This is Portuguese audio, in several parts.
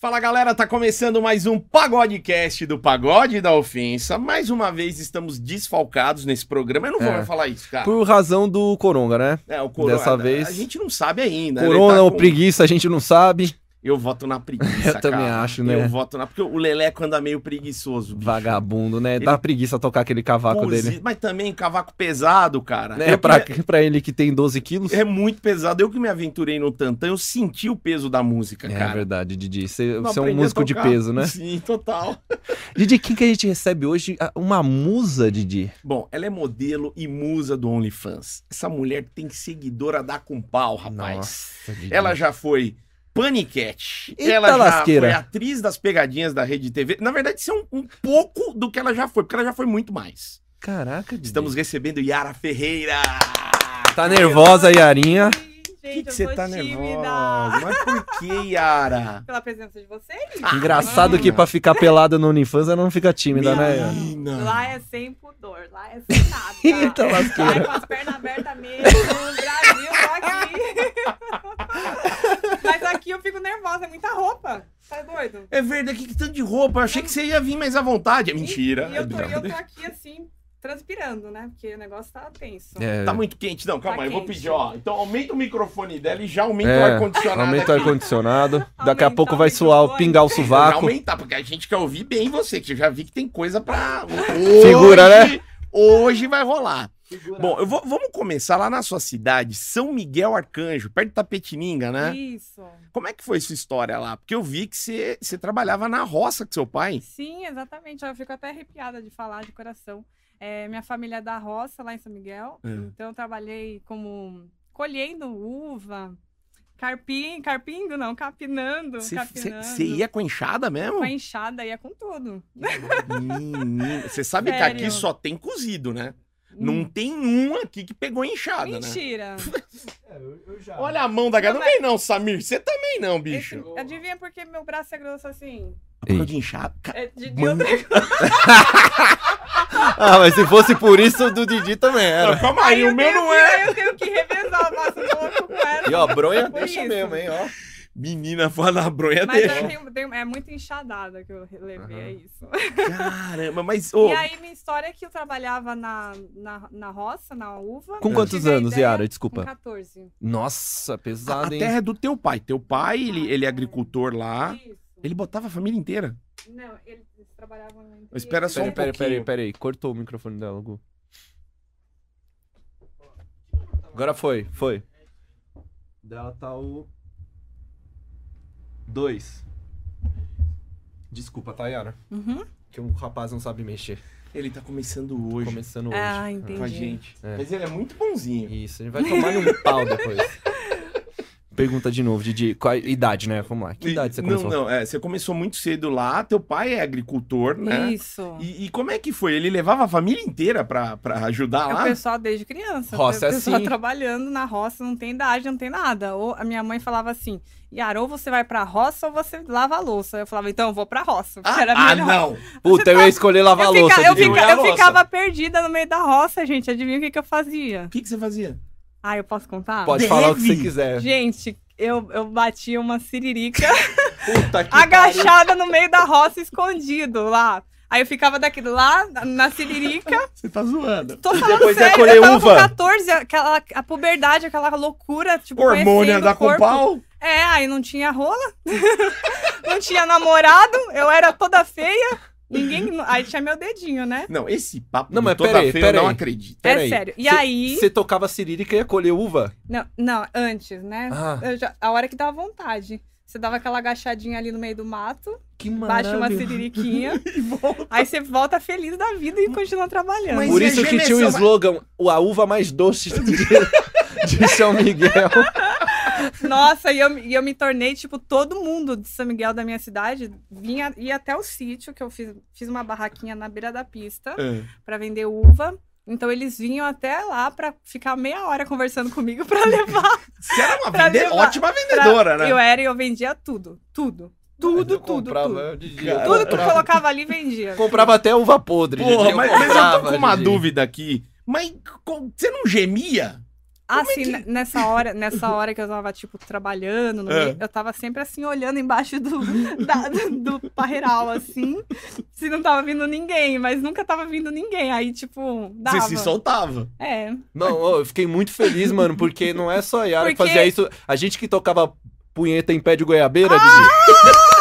Fala galera, tá começando mais um Pagodecast do Pagode da Ofensa. Mais uma vez estamos desfalcados nesse programa. Eu não vou É. mais falar isso, cara. Por razão do Coronga, né? É, o Corona, Dessa vez- A gente não sabe ainda. né? Corona tá ou com- preguiça, a gente não sabe. Eu voto na preguiça, Eu também cara. acho, né? Eu voto na... Porque o Leleco anda meio preguiçoso, bicho. Vagabundo, né? Dá preguiça tocar aquele cavaco dele. Mas também cavaco pesado, cara. Né? Eu Pra, que- pra ele que tem 12 quilos. É muito pesado. Eu que me aventurei no tantã, eu senti o peso da música, É cara. verdade, Didi. Você você é um músico de peso, né? Sim, total. Didi, quem que a gente recebe hoje? Ah, Uma musa, Didi. Bom, ela é modelo e musa do OnlyFans. Essa mulher tem seguidora da com pau, rapaz. Nossa, Didi. Ela já foi paniquete. Eita ela já lasqueira. foi atriz das pegadinhas da Rede TV. Na verdade, isso é um, um pouco do que ela já foi, porque ela já foi muito mais. Caraca. Estamos recebendo Yara Ferreira. Tá nervosa, Yarinha? Por que, Gente, que eu você tá tímida. nervosa? Mas por que, Yara? Pela presença de vocês. Ah, Engraçado menina. que pra ficar pelada no OnlyFans ela não fica tímida, né? Yara? Menina. Lá é sem pudor, lá é sem nada. Eita lá lasqueira. é com as pernas abertas mesmo. Brasil, tô aqui. Mas aqui eu fico nervosa, é muita roupa. Tá doido? É verdade, que tanto de roupa. Eu achei que você ia vir mais à vontade. É mentira. E, e eu, tô, eu tô aqui assim, transpirando, né? Porque o negócio tá tenso. É. Tá muito quente. Não, calma Tá aí, eu vou pedir, ó. Então aumenta o microfone dela e já aumenta o É, ar-condicionado. aumenta o ar-condicionado. Daqui a pouco o vai suar o pingar o Vai sovaco. aumentar, porque a gente quer ouvir bem você, que eu já vi que tem coisa pra. Segura, Hoje- né? Hoje vai rolar. Bom, eu vou- vamos começar lá na sua cidade, São Miguel Arcanjo, perto de Tapetininga, né? Isso. Como é que foi sua história lá? Porque eu vi que você, você trabalhava na roça com seu pai. Sim, exatamente. Eu fico até arrepiada de falar de coração. É, minha família é da roça, lá em São Miguel. É. Então, eu trabalhei como colhendo uva, carpim, carpindo, não, capinando. Você- capinando. Você ia com enxada mesmo? Com a enxada, ia com tudo. Você sabe que Sério. aqui só tem cozido, né? Não tem um aqui que pegou enxada, né? Mentira. Olha a mão da galera. Não Não, vem não, Samir. Você também não, bicho. Esse, adivinha por que meu braço é grosso assim? Por de enxada. É de, de outra- Ah, mas se fosse por isso, o do Didi também Não, era. calma aí, eu o meu não que- é. aí Eu tenho que revezar, eu faço com essa. E ó, bronha deixa isso. mesmo, hein, ó. Menina, fala a bronha Mas deixa. eu tenho- tenho- é muito enxadada que eu levei, Aham. é isso. Caramba, mas. ô, E aí, minha história é que eu trabalhava na, na, na roça, na uva. Com quantos a anos, ideia- Yara? Desculpa. Com 14. Nossa, a pesado, hein? terra é do teu pai. Teu pai, ele, ele é agricultor lá. Isso. Ele botava a família inteira. Não, eles trabalhavam em... Espera só um Peraí, peraí, peraí, pouquinho. peraí. Cortou o microfone dela, Gu. Agora foi, foi. Dela tá o. Dois. Desculpa, tá, Yara? Uhum. Que o rapaz não sabe mexer. Ele tá começando hoje Começando hoje. Ah, entendi. com a gente. É. Mas ele é muito bonzinho. Isso, a gente vai tomar um pau depois. Pergunta de novo, Didi. Qual a idade, né? Vamos lá. Que idade você começou? Não, não, é, você começou muito cedo lá. Teu pai é agricultor, né? Isso. E, e como é que foi? Ele levava a família inteira pra, pra ajudar É o lá? pessoal desde criança. Roça o é pessoal assim. trabalhando na roça, não tem idade, não tem nada. Ou a minha mãe falava assim, Yara, ou você vai pra roça ou você lava a louça. Eu falava, então eu vou pra roça. Ah, era ah, melhor. não! Puta, eu ia escolher lavar a Eu, louça, fica- eu, fica- Eu eu louça. ficava perdida no meio da roça, gente. Adivinha o que, que eu fazia? O que, que você fazia? Ah, eu posso contar? Pode Deve. falar o que você quiser. Gente, eu, eu batia uma siririca Puta que agachada no meio da roça, escondido lá. Aí eu ficava daquele lá, na- siririca. Você tá zoando. Tô falando depois ia sério, colher eu tava uva. com 14, aquela, a puberdade, aquela loucura, tipo, Hormônio o com corpo. pau? É, aí não tinha rola, não tinha namorado, eu era toda feia, ninguém... Aí tinha meu dedinho, né? Não, esse papo Não, mas toda peraí, feia eu não acredito. Pera é aí. sério. E Cê- aí... Você tocava cirílica e ia colher uva? Não, não, antes, né? Ah. Eu já- a hora que dava vontade. Você dava aquela agachadinha ali no meio do mato, Que baixa uma maravilha. siririquinha, aí você volta feliz da vida e continua trabalhando. Mas Por isso que tinha o slogan, "O- a uva mais doce de, de São Miguel. Nossa, e eu, e eu me tornei, tipo, todo mundo de São Miguel da minha cidade vinha ia até o sítio, que eu fiz, fiz uma barraquinha na beira da pista É. pra vender uva. Então eles vinham até lá pra ficar meia hora conversando comigo pra levar. Você era uma Pra vende- levar- ótima pra- vendedora, né? Eu era e eu vendia tudo, tudo. Tudo, Eu tudo, comprava, tudo. eu eu Tudo que eu comprava, colocava ali vendia. comprava até uva podre. Porra, Didi, mas, mas eu tô comprava, com uma Didi. dúvida aqui. Mas você não gemia? Assim, ne- nessa hora, nessa hora que eu tava, tipo, trabalhando, no É. meio, eu tava sempre assim, olhando embaixo do, da- do, do parreiral, assim, se não tava vindo ninguém, mas nunca tava vindo ninguém. Aí, tipo, dava. Você se soltava. É. Não, eu fiquei muito feliz, mano, porque não é só a Yara que Porque- fazia isso. A gente que tocava punheta em pé de goiabeira, Ah,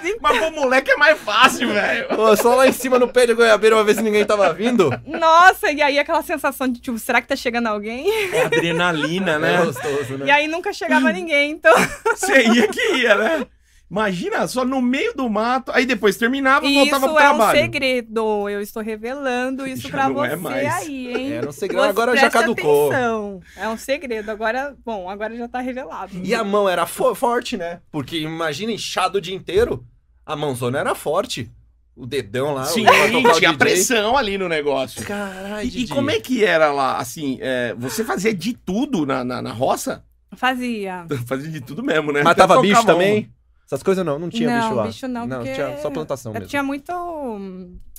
você... Mas pro moleque é mais fácil, velho. Só lá em cima no pé de goiabeira uma vez se ninguém tava vindo. Nossa, e aí aquela sensação de, tipo, será que tá chegando alguém? É adrenalina, É né? gostoso, né? E aí nunca chegava ninguém, então... Você ia que ia, né? Imagina, só no meio do mato, aí depois terminava e voltava Isso pro é um trabalho. segredo. Eu estou revelando isso não é você mais. aí, hein? Era um segredo, Você agora já caducou. atenção. É um segredo. Agora, bom, agora já tá revelado. E a mão era fo- forte, né? Porque imagina inchado o dia inteiro. A mãozona era forte. O dedão lá. Sim, o- tinha DJ. pressão ali no negócio. Caralho, E, e como é que era lá? Assim, é, você fazia de tudo na, na, na roça? Fazia. Fazia de tudo mesmo, né? Matava bicho também? Essas coisas não, não tinha não, bicho lá. bicho não, Não, tinha só plantação mesmo. tinha muito...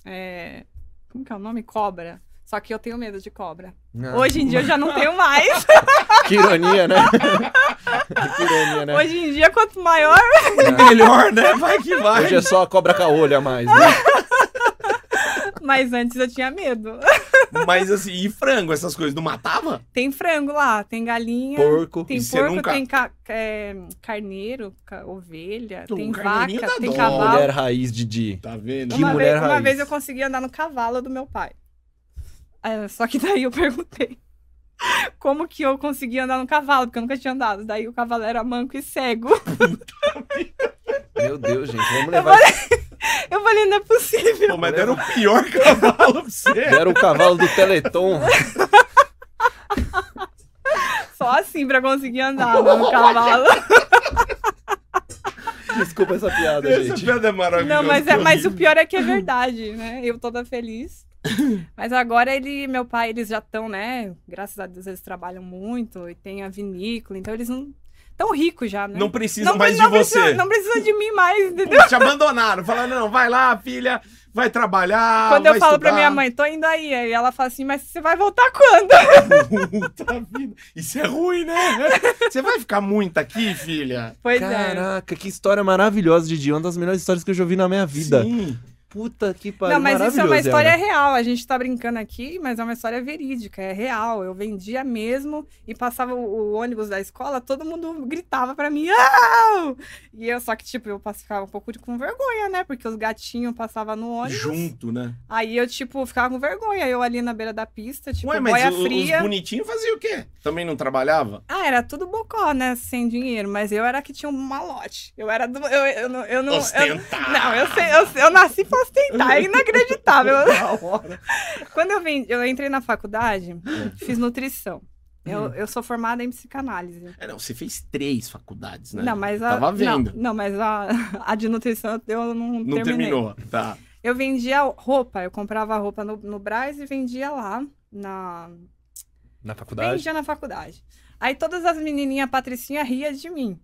é, Como que é o nome? Cobra. Só que eu tenho medo de cobra. Ah, Hoje em dia eu já não tenho mais. Que ironia, né? que ironia, né? Hoje em dia, quanto maior... uma- Melhor, né? Vai que vai. Hoje é só a cobra com a olho a mais, né? Mas antes eu tinha medo. Mas assim, e frango, essas coisas, não matava? Tem frango lá, tem galinha... Porco. Tem E porco, nunca- tem ca- é, carneiro, ca- ovelha, Pô, tem carneirinho vaca, tem dó. cavalo. Mulher raiz, Didi. Tá vendo? Que uma, mulher vez, uma raiz. vez eu consegui andar no cavalo do meu pai. É, só que daí eu perguntei como que eu consegui andar no cavalo, porque eu nunca tinha andado. Daí o cavalo era manco e cego. Meu Deus, gente. Vamos levar esse... Eu falei, não é possível. Pô, mas era o pior cavalo pra você. Era o cavalo do Teleton. Só assim pra conseguir andar né, no cavalo. Desculpa essa piada, Essa gente. piada é maravilhosa. Não, mas, é, mas o pior é que é verdade, né? Eu toda feliz. Mas agora ele, meu pai, eles já estão, né? Graças a Deus eles trabalham muito e tem a vinícola, então eles não tão ricos já, né? Não precisa não, mais não de você. Precisa, não precisa de mim mais, entendeu? Te abandonaram. Falaram, não, vai lá, filha, vai trabalhar. Quando vai eu falo pra estudar. minha mãe, tô indo aí, aí ela fala assim, mas você vai voltar quando? Puta vida. Isso é ruim, né? Você vai ficar muito aqui, filha? Pois é. Caraca, que história maravilhosa, Didi. Uma das melhores histórias que eu já ouvi na minha vida. Sim. Puta que pariu. Não, mas isso é uma história real. A gente tá brincando aqui, mas é uma história verídica, é real. Eu vendia mesmo e passava o, o ônibus da escola, todo mundo gritava pra mim, "Au!" E eu, só que, tipo, eu ficava um pouco de, com vergonha, né? Porque os gatinhos passavam no ônibus. Junto, né? Aí eu, tipo, ficava com vergonha. Eu ali na beira da pista, tipo, Ué, mas boia o- fria. os bonitinhos faziam o quê? Também não trabalhava? Ah, era tudo bocó, né? Sem dinheiro. Mas eu era que tinha um malote. Eu era do. Eu, eu, não- eu não. Eu, não, eu, sei, eu, eu nasci pra ostentar. É inacreditável. Da hora. Quando eu, vim, eu entrei na faculdade, Hum. fiz nutrição. Eu, eu sou formada em psicanálise. É, não, você fez três faculdades, né? Não, mas a. Tava vendo. Não, não, mas a, a de nutrição eu não, Não terminei. terminou. Tá. Eu vendia roupa, eu comprava roupa no, no Brás e vendia lá na, Na faculdade? Vendia na faculdade. Aí todas as menininhas patricinha ria de mim.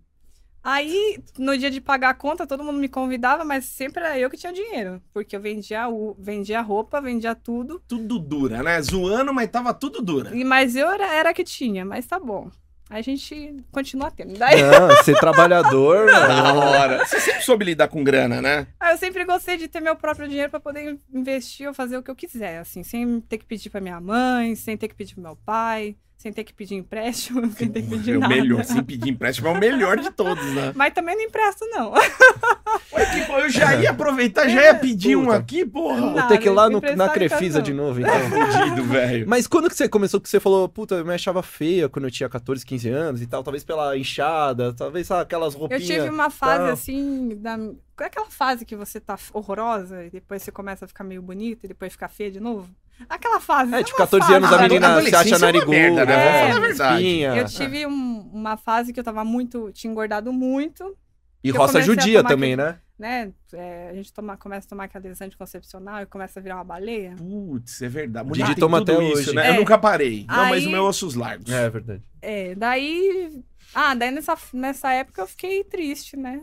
Aí, no dia de pagar a conta, todo mundo me convidava, mas sempre era eu que tinha dinheiro. Porque eu vendia, o, vendia roupa, vendia tudo. Tudo dura, né? Zoando, mas tava tudo dura. E, mas eu era, era a que tinha, mas tá bom. Aí a gente continua tendo. Daí, Não, ser trabalhador, mano. hora. Você sempre soube lidar com grana, né? aí eu sempre gostei de ter meu próprio dinheiro pra poder investir ou fazer o que eu quiser, assim, sem ter que pedir pra minha mãe, sem ter que pedir pro meu pai, sem ter que pedir empréstimo, sem ter que pedir É o nada. melhor, sem pedir empréstimo, é o melhor de todos, né? Mas também não empresto, não. Ué, que, pô, eu já ia aproveitar, já ia pedir um Puta. aqui, porra. Vou ter que ir lá no- na Crefisa de novo, então. Fudido, velho. Mas quando que você começou que você falou, puta, eu me achava feia quando eu tinha 14, 15 anos e tal, talvez pela inchada, talvez sabe, aquelas Eu roupinhas. tive uma fase tal. assim, da... qual é aquela fase que você tá horrorosa e depois você começa a ficar meio bonita e depois fica feia de novo? Aquela fase. É, é tipo, uma 14 fase. anos a menina se acha é nariguda, merda, né? Vamos é, falar a verdade. espinha. Eu tive um- uma fase que eu tava muito. Tinha engordado muito, E roça judia também, né? né? É, a gente toma, começa a tomar aquele anticoncepcional e começa a virar uma baleia. Putz, é verdade. Didi tem toma até isso, hoje. né? É. Eu nunca parei. Não, mas Aí- o meu é ossos largos. É verdade. É, daí. Ah, daí nessa, nessa época eu fiquei triste, né?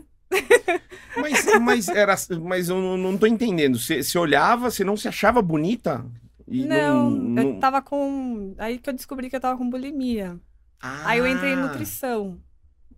Mas, mas, era, mas eu não, não tô entendendo. Você olhava, você não se achava bonita? E não, não- eu tava com. Aí que eu descobri que eu tava com bulimia. Aí eu entrei em Ah, nutrição.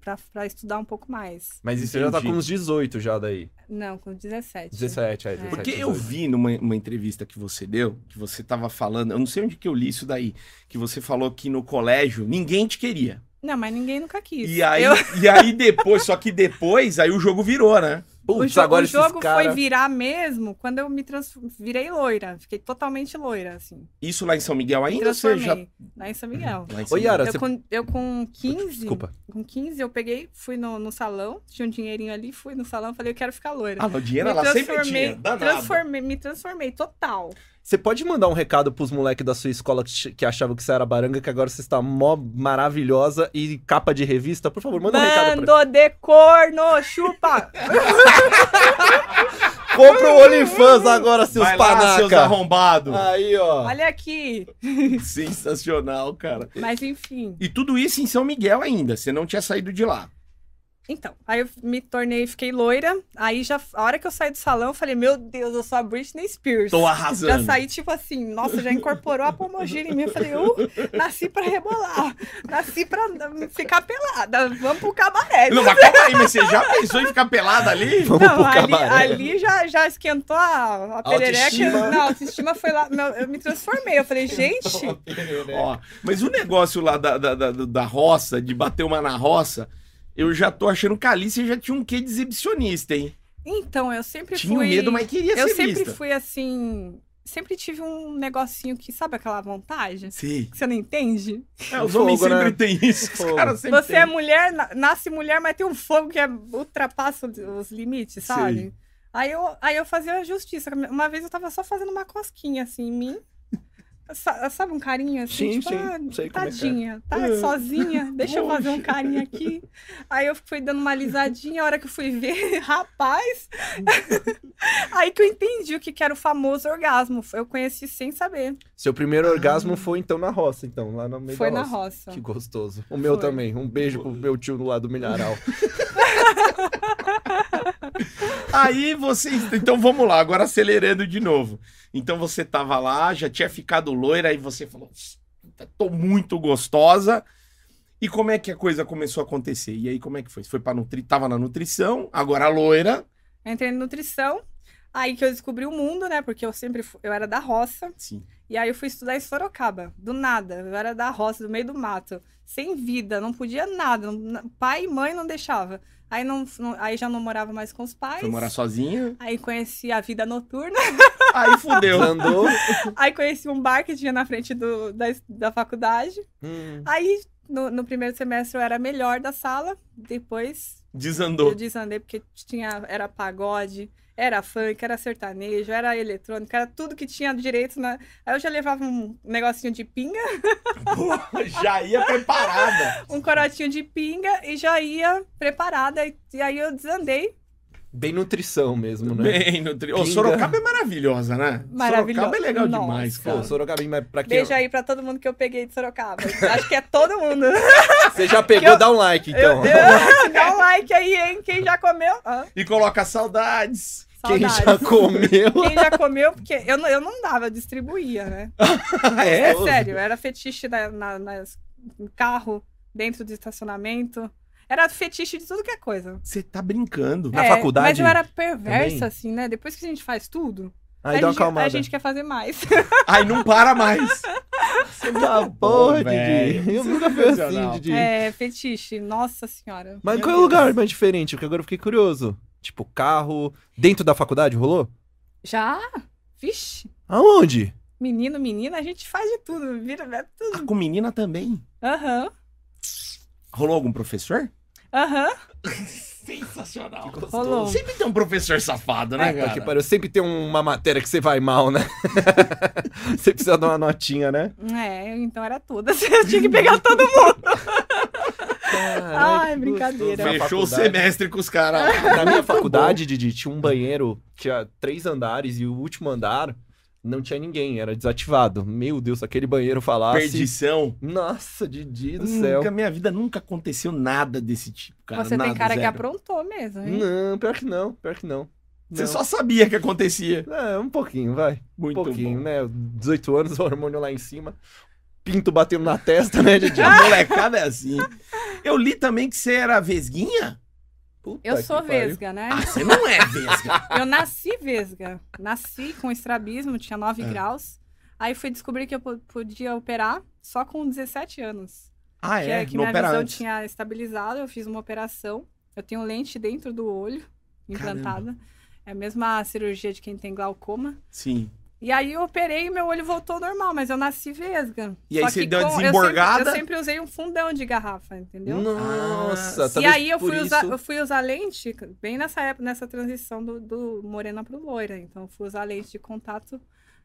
Pra, pra estudar um pouco mais. Mas isso já tá com uns 18 já daí. Não, com 17. 17, é, 17. Porque eu 18. vi numa uma entrevista que você deu, que você tava falando, eu não sei onde que eu li isso daí, que você falou que no colégio ninguém te queria. Não, mas ninguém nunca quis. E aí, Eu- e aí depois, só que depois, aí o jogo virou, né? O, Putz, jo- agora o jogo cara... foi virar mesmo quando eu me trans... virei loira. Fiquei totalmente loira, assim. Isso lá em São Miguel ainda ou você já... transformei lá em São Miguel. Lá em São Ô, Yara, Eu você... com, eu com 15, Desculpa. com 15 eu peguei, fui no, no salão, tinha um dinheirinho ali, fui no salão, falei, eu quero ficar loira. Ah, no dinheiro me ela sempre transformei, tinha, danado. transformei, me transformei total. Você pode mandar um recado pros moleques da sua escola que, ch- que achavam que você era baranga, que agora você está mó maravilhosa e capa de revista? Por favor, manda um recado pra Bando de corno, chupa! Compra o OnlyFans agora, seus Vai lá, seus panaca! arrombados. Aí, ó. Olha aqui. Sensacional, cara. Mas enfim. E tudo isso em São Miguel ainda, você não tinha saído de lá. Então, aí eu me tornei, fiquei loira. Aí já, a hora que eu saí do salão, eu falei, meu Deus, eu sou a Britney Spears. Tô arrasando. Já saí, tipo assim, nossa, já incorporou a pomogina em mim. Eu falei, uh, nasci pra rebolar. Nasci pra ficar pelada. Vamos pro cabaré. Não, mas calma aí, mas você já pensou em ficar pelada ali? Vamos Não, pro ali, cabaré. ali já, já esquentou a, a perereca. Autoestima. Não, a autoestima foi lá. meu, eu me transformei. Eu falei, gente, Ó, mas o negócio lá da, da, da, da roça, de bater uma na roça, eu já tô achando que a Alice já tinha um quê de exibicionista, hein? então, eu sempre Tinha fui. medo, mas queria Eu ser sempre vista. fui assim. Sempre tive um negocinho que, sabe aquela vontade? Sim. Que você não entende? É, os Fogo, homens sempre né? têm isso. Os caras sempre Você é têm. mulher, na- nasce mulher, mas tem um fogo que é, ultrapassa os limites, sabe? Sim. Aí eu, aí eu fazia justiça. Uma vez eu tava só fazendo uma cosquinha assim em mim. Sa- Sabe um carinho assim? Sim, tipo, sim, ah, é é. tadinha, tá É. sozinha, deixa eu fazer um carinho aqui. Aí eu fui dando uma alisadinha, a hora que eu fui ver, rapaz. aí que eu entendi o que que era o famoso orgasmo. Eu conheci sem saber. Seu primeiro orgasmo foi então na roça, então, lá no meio Foi da na roça. roça. Que gostoso. O meu Foi. também. Um beijo pro meu tio do lado do milharal. Aí você. Então vamos lá, agora acelerando de novo. Então você tava lá, já tinha ficado loira, aí você falou: tô muito gostosa. E como é que a coisa começou a acontecer? E aí, como é que foi? Você foi pra nutri... Tava na nutrição, agora loira. Entrei em nutrição. Aí que eu descobri o mundo, né? Porque eu sempre fu- eu era da roça. Sim. E aí eu fui estudar em Sorocaba, do nada. Eu era da roça, do meio do mato, sem vida, não podia nada. não- pai e mãe não deixava. Aí não, não- aí já não morava mais com os pais. Foi morar sozinha. Aí conheci a vida noturna. Aí fudeu. Andou. Aí conheci um bar que tinha na frente do, da, da faculdade. Hum. Aí no, no primeiro semestre eu era melhor da sala. Depois eu Desandou. desandei porque tinha, era pagode, era funk, era sertanejo, era eletrônico, era tudo que tinha direito na. Aí eu já levava um negocinho de pinga, Pô, já ia preparada. um corotinho de pinga e já ia preparada. E, e aí eu desandei. Bem nutrição mesmo, né? Bem nutri... Ô, Pinga. Sorocaba é maravilhosa, né? Maravilhosa. Sorocaba é legal Nossa. demais, Pô, cara. Sorocaba, mas pra quem... Beijo aí pra todo mundo que eu peguei de Sorocaba. Acho que é todo mundo. Você já pegou, eu- dá um like, então. Eu- eu- dá um like aí, hein? Quem já comeu? Ah, E coloca saudades. Quem saudades. já comeu... Quem já comeu, porque eu não, eu não dava, eu distribuía, né? é? É sério, era fetiche na, na- nas- carro, dentro do estacionamento. Era fetiche de tudo que é coisa. Você tá brincando. Na É, faculdade Mas eu era perversa, também? assim, né? Depois que a gente faz tudo, Aí a, dá uma gente, acalmada. a gente quer fazer mais. Aí não para mais. Tá porra, velho. Didi. Eu nunca fui assim. Didi. É, fetiche, nossa senhora. Mas Meu qual é o lugar mais diferente? Porque agora eu fiquei curioso. Tipo, carro... Dentro da faculdade rolou? Já? Vixe. Aonde? Menino, menina, a gente faz de tudo, vira Ah, tudo. com menina também. Aham, Rolou algum professor? Aham. Sensacional. Rolou. Sempre tem um professor safado, né, que cara? pariu. Sempre tem uma matéria que você vai mal, né? você precisa dar uma notinha, né? É, então era todas. Eu tinha que pegar todo mundo. Ai, que brincadeira. Fechou o semestre com os caras. Na minha faculdade, Didi, tinha um banheiro, tinha três andares e o último andar não tinha ninguém, era desativado. Meu Deus, aquele banheiro falasse. Perdição. Nossa, Didi do céu. Nunca, minha vida nunca aconteceu nada desse tipo, cara. Você nada, tem cara que zero. aprontou mesmo, hein? Não, pior que não, pior que não. Você Não. só sabia que acontecia. É, um pouquinho, vai. Muito um pouquinho, bom. né? 18 anos, o hormônio lá em cima. Pinto batendo na testa, né, Didi? A molecada é assim. Eu li também que você era vesguinha. Puta Eu sou pariu. vesga, né? Ah, você não é vesga. Eu nasci vesga. Nasci com estrabismo, tinha 9 É. graus. Aí fui descobrir que eu po- podia operar só com 17 anos. Ah, que é? é que não minha visão antes. tinha estabilizado, eu fiz uma operação. Eu tenho lente dentro do olho, implantada. É a mesma cirurgia de quem tem glaucoma. Sim. E aí eu operei e meu olho voltou ao normal, mas eu nasci vesga. E aí Só você que deu uma com- eu desemborgada? sempre- Eu sempre, usei um fundão de garrafa, entendeu? Nossa, Ah, e aí eu fui, usar, isso- eu fui usar lente bem nessa época, nessa transição do, do morena pro loira. Então eu fui usar lente de contato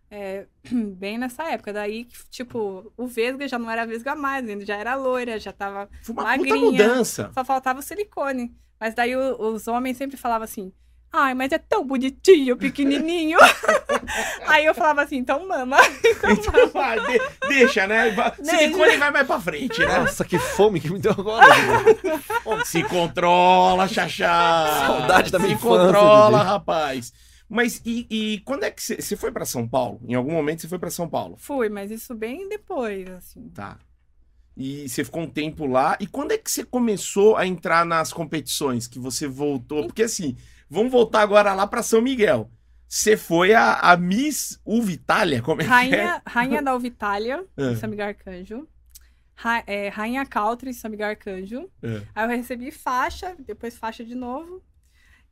é, bem nessa época. Daí, tipo, o vesga já não era vesga mais, ainda já era loira, já tava. Foi uma Magrinha. mudança. Só faltava o silicone. Mas daí o- os homens sempre falavam assim. Ai, mas é tão bonitinho, pequenininho. aí eu falava assim, então mama. Então vai, de- deixa, né? Silicone vai mais pra frente, né? Nossa, que fome que me deu agora. Se controla, Xaxá. Saudade da minha Se infância, controla, rapaz. Mas e, e quando é que você você foi pra São Paulo? Em algum momento você foi pra São Paulo? Fui, mas isso bem depois, assim. Tá. E você ficou um tempo lá. E quando é que você começou a entrar nas competições? Que você voltou? Porque assim, vamos voltar agora lá pra São Miguel. Você foi a, a Miss Uvitália? Como é que é? Rainha, Rainha da Uvitália, É. em Samig Arcanjo. Ra- é, Rainha Country, em Samig Arcanjo. É. Aí eu recebi faixa, depois faixa de novo.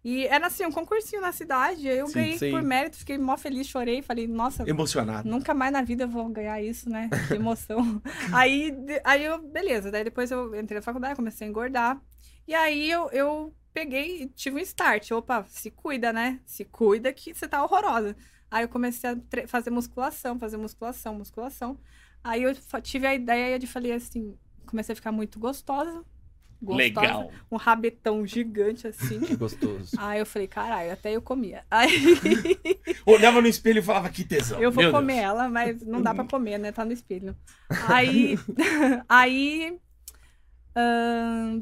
E era assim, um concursinho na cidade. aí Eu Sim, ganhei sim. por mérito, fiquei mó feliz, chorei. Falei, nossa, Emocionado. nunca mais na vida eu vou ganhar isso, né? Que emoção. aí, aí eu, beleza. Daí depois eu entrei na faculdade, comecei a engordar. E aí eu, eu peguei e tive um start. Opa, se cuida, né? Se cuida que você tá horrorosa. Aí eu comecei a fazer musculação, fazer musculação, musculação. Aí eu tive a ideia de falei assim, comecei a ficar muito gostosa. gostosa Legal. Um rabetão gigante assim. Que gostoso. Aí eu falei, caralho, até eu comia. Aí Olhava no espelho e falava que tesão. eu vou Meu comer Deus. ela, mas não dá pra comer, né? Tá no espelho. Aí, aí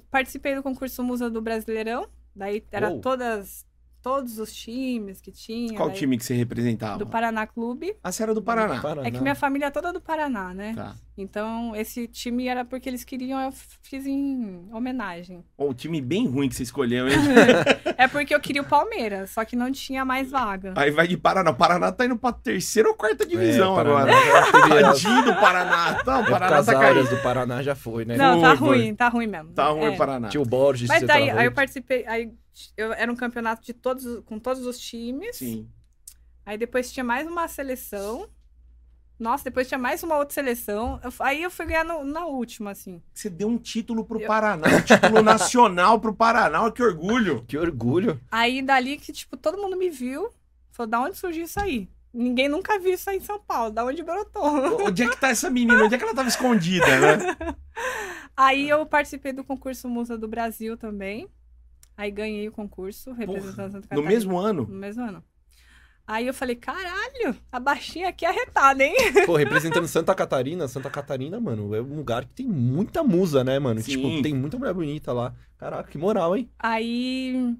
participei do concurso Musa do Brasileirão. Daí era Oh. todas, todos os times que tinha. Qual daí- time que você representava? Do Paraná Clube. A você era do Paraná. Paraná. É que minha família é toda do Paraná, né? Tá. Então, esse time era porque eles queriam, eu fiz em homenagem. Ô, o time bem ruim que você escolheu, hein? É porque eu queria o Palmeiras, só que não tinha mais vaga. Aí vai de Paraná. O Paraná tá indo pra terceira ou quarta divisão É, Paraná agora. Tadinho do Paraná. Não, o Paraná épocas tá caindo. do Paraná já foi, né? Não, tá Foi, foi. ruim, tá ruim mesmo. Tá ruim É. o Paraná. Tio Borges, Mas daí, aí eu participei, aí eu, era um campeonato de todos, os- com todos os times. Sim. Aí depois tinha mais uma seleção. Nossa, depois tinha mais uma outra seleção. Eu- aí eu fui ganhar no- na última, assim. Você deu um título pro Eu- Paraná, um título nacional pro Paraná. Que orgulho. Que orgulho. Aí dali que, tipo, todo mundo me viu. Falou, da onde surgiu isso aí? Ninguém nunca viu isso aí em São Paulo. Da onde brotou? Onde é que tá essa menina? Onde é que ela tava escondida, né? Aí eu participei do concurso Musa do Brasil também. Aí ganhei o concurso, representando Santa No Catarina. mesmo ano? No mesmo ano. Aí eu falei, caralho, a baixinha aqui é arretada, hein? Pô, representando Santa Catarina, Santa Catarina, mano, é um lugar que tem muita musa, né, mano? Sim. Tipo, tem muita mulher bonita lá. Caraca, que moral, hein? Aí.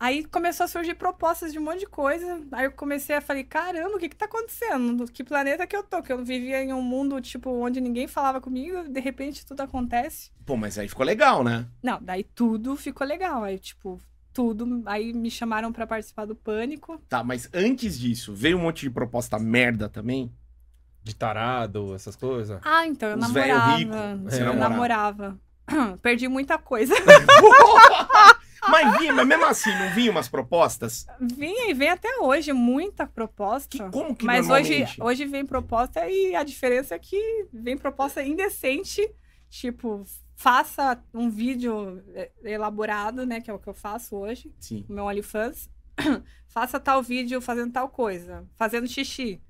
Aí começou a surgir propostas de um monte de coisa. Aí eu comecei a falei, caramba, o que que tá acontecendo? Que planeta que eu tô? Que eu vivia em um mundo, tipo, onde ninguém falava comigo, de repente tudo acontece. Pô, mas aí ficou legal, né? Não, daí tudo ficou legal. Aí, tipo, tudo. Aí me chamaram pra participar do Pânico. Tá, mas antes disso, veio um monte de proposta merda também? De tarado, essas coisas. Ah, então eu Os namorava. rico, você É. eu namorava. Perdi muita coisa. mas vinha, mas mesmo assim, não vinha umas propostas? Vinha e vem até hoje muita proposta. Que, como que Mas hoje, normalmente? hoje vem proposta e a diferença é que vem proposta indecente, tipo, faça um vídeo é, elaborado, né, que é o que eu faço hoje, Sim. meu OnlyFans, faça tal vídeo fazendo tal coisa, fazendo xixi.